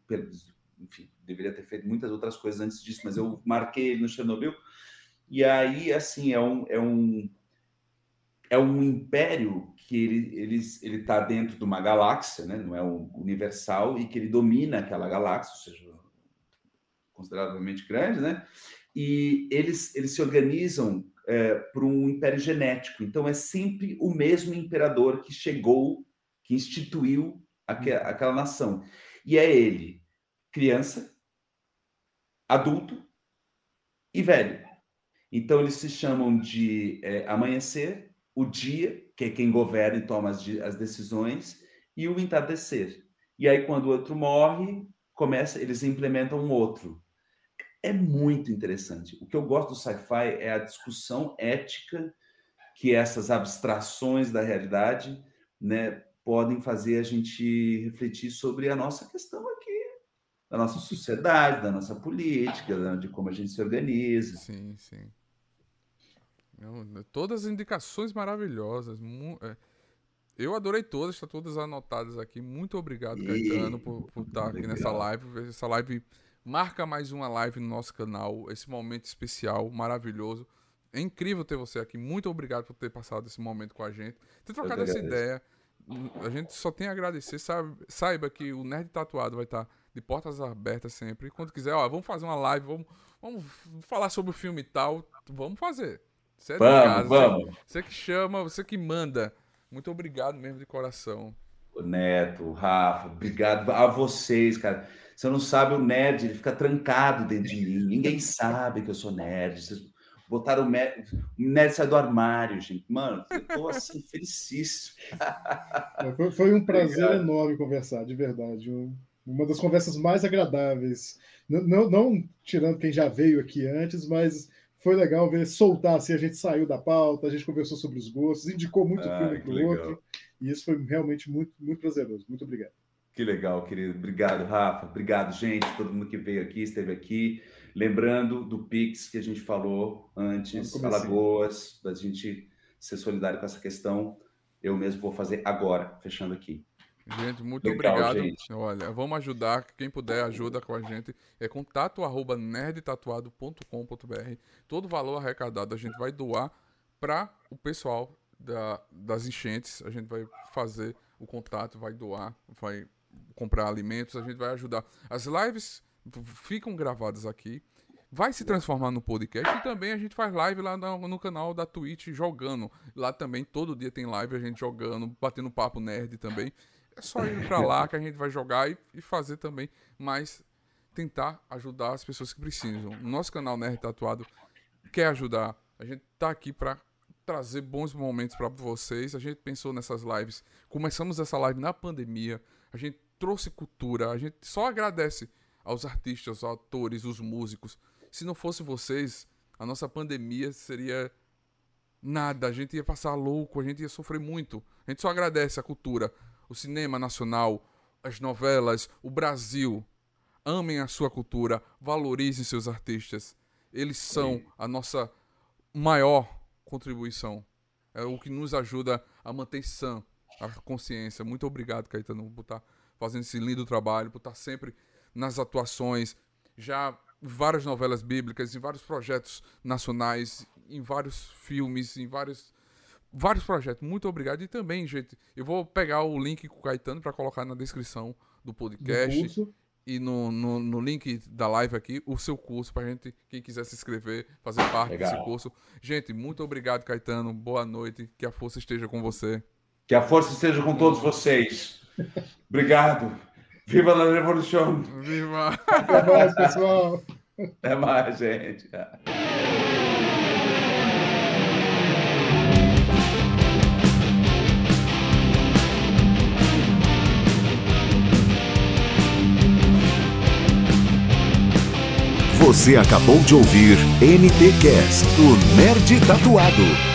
enfim, deveria ter feito muitas outras coisas antes disso, mas eu marquei ele no Chernobyl. E aí, assim, é um, é um, é um império que ele ele ele está dentro de uma galáxia, né? Não é um universal e que ele domina aquela galáxia, ou seja, consideravelmente grande, né? E eles eles se organizam é, para um império genético. Então é sempre o mesmo imperador que chegou que instituiu aquela, uhum. aquela nação. E é ele, criança, adulto e velho. Então eles se chamam de é, amanhecer, o dia, que é quem governa e toma as, as decisões, e o entardecer. E aí quando o outro morre, começa, eles implementam um outro. É muito interessante. O que eu gosto do sci-fi é a discussão ética que essas abstrações da realidade, né, podem fazer a gente refletir sobre a nossa questão aqui, da nossa sociedade, da nossa política, de como a gente se organiza. Sim, sim. Todas as indicações maravilhosas. É, eu adorei todas, estão todas anotadas aqui. Muito obrigado, Caetano, por, por estar aqui nessa live. Essa live marca mais uma live no nosso canal. Esse momento especial, maravilhoso. É incrível ter você aqui. Muito obrigado por ter passado esse momento com a gente. Ter trocado essa ideia a gente só tem a agradecer. Saiba que o Nerd Tatuado vai estar de portas abertas sempre. E quando quiser, ó, vamos fazer uma live, vamos, vamos falar sobre o filme e tal. Vamos fazer. Você é vamos, casa, vamos. Você, você, que chama, você que manda. Muito obrigado mesmo de coração. O Neto, o Rafa, obrigado a vocês, cara. Você não sabe, o nerd, ele fica trancado dentro de mim. Ninguém sabe que eu sou nerd. Vocês botaram o nerd, o nerd sai do armário, gente. Mano, eu tô assim, felicíssimo. É, foi, foi, um prazer Obrigado. enorme conversar, de verdade. Uma das conversas mais agradáveis. Não, não, não, tirando quem já veio aqui antes, mas foi legal ver soltar assim, a gente saiu da pauta, a gente conversou sobre os gostos, indicou muito ah, filme para o outro. E isso foi realmente muito, muito prazeroso. Muito obrigado. Que legal, querido. Obrigado, Rafa. Obrigado, gente, todo mundo que veio aqui, esteve aqui. Lembrando do Pix que a gente falou antes, Alagoas, da gente ser solidário com essa questão. Eu mesmo vou fazer agora, fechando aqui. Gente, muito Legal, obrigado. Gente. Olha, vamos ajudar. Quem puder, ajuda com a gente. É contato arroba nerdtatuado.com.br. Todo valor arrecadado a gente vai doar para o pessoal da, das enchentes. A gente vai fazer o contato, vai doar, vai comprar alimentos, a gente vai ajudar. As lives ficam gravadas aqui. Vai se transformar no podcast e também a gente faz live lá no, no canal da Twitch jogando. Lá também todo dia tem live a gente jogando, batendo papo nerd também. É só ir para lá que a gente vai jogar e, e, fazer também, mas tentar ajudar as pessoas que precisam. O nosso canal Nerd Tatuado quer ajudar. A gente tá aqui para trazer bons momentos para vocês. A gente pensou nessas lives. Começamos essa live na pandemia. A gente trouxe cultura. A gente só agradece aos artistas, aos atores, os músicos. Se não fosse vocês, a nossa pandemia seria nada. A gente ia passar louco, a gente ia sofrer muito. A gente só agradece a cultura, o cinema nacional, as novelas, o Brasil. Amem a sua cultura, valorizem seus artistas. Eles são a nossa maior contribuição. É o que nos ajuda a manter sã a consciência. Muito obrigado, Caetano, por estar fazendo esse lindo trabalho, por estar sempre nas atuações. Já várias novelas bíblicas, em vários projetos nacionais, em vários filmes, em vários vários projetos. Muito obrigado. E também, gente, eu vou pegar o link com o Caetano para colocar na descrição do podcast. Do e no, no, no, link da live aqui, o seu curso, para gente, quem quiser se inscrever, fazer parte Legal. desse curso. Gente, muito obrigado, Caetano. Boa noite. Que a força esteja com você. Que a força esteja com todos vocês. Obrigado. Viva a Revolução! Viva! Até mais, pessoal! Até mais, gente. Você acabou de ouvir NTcast, o Nerd Tatuado.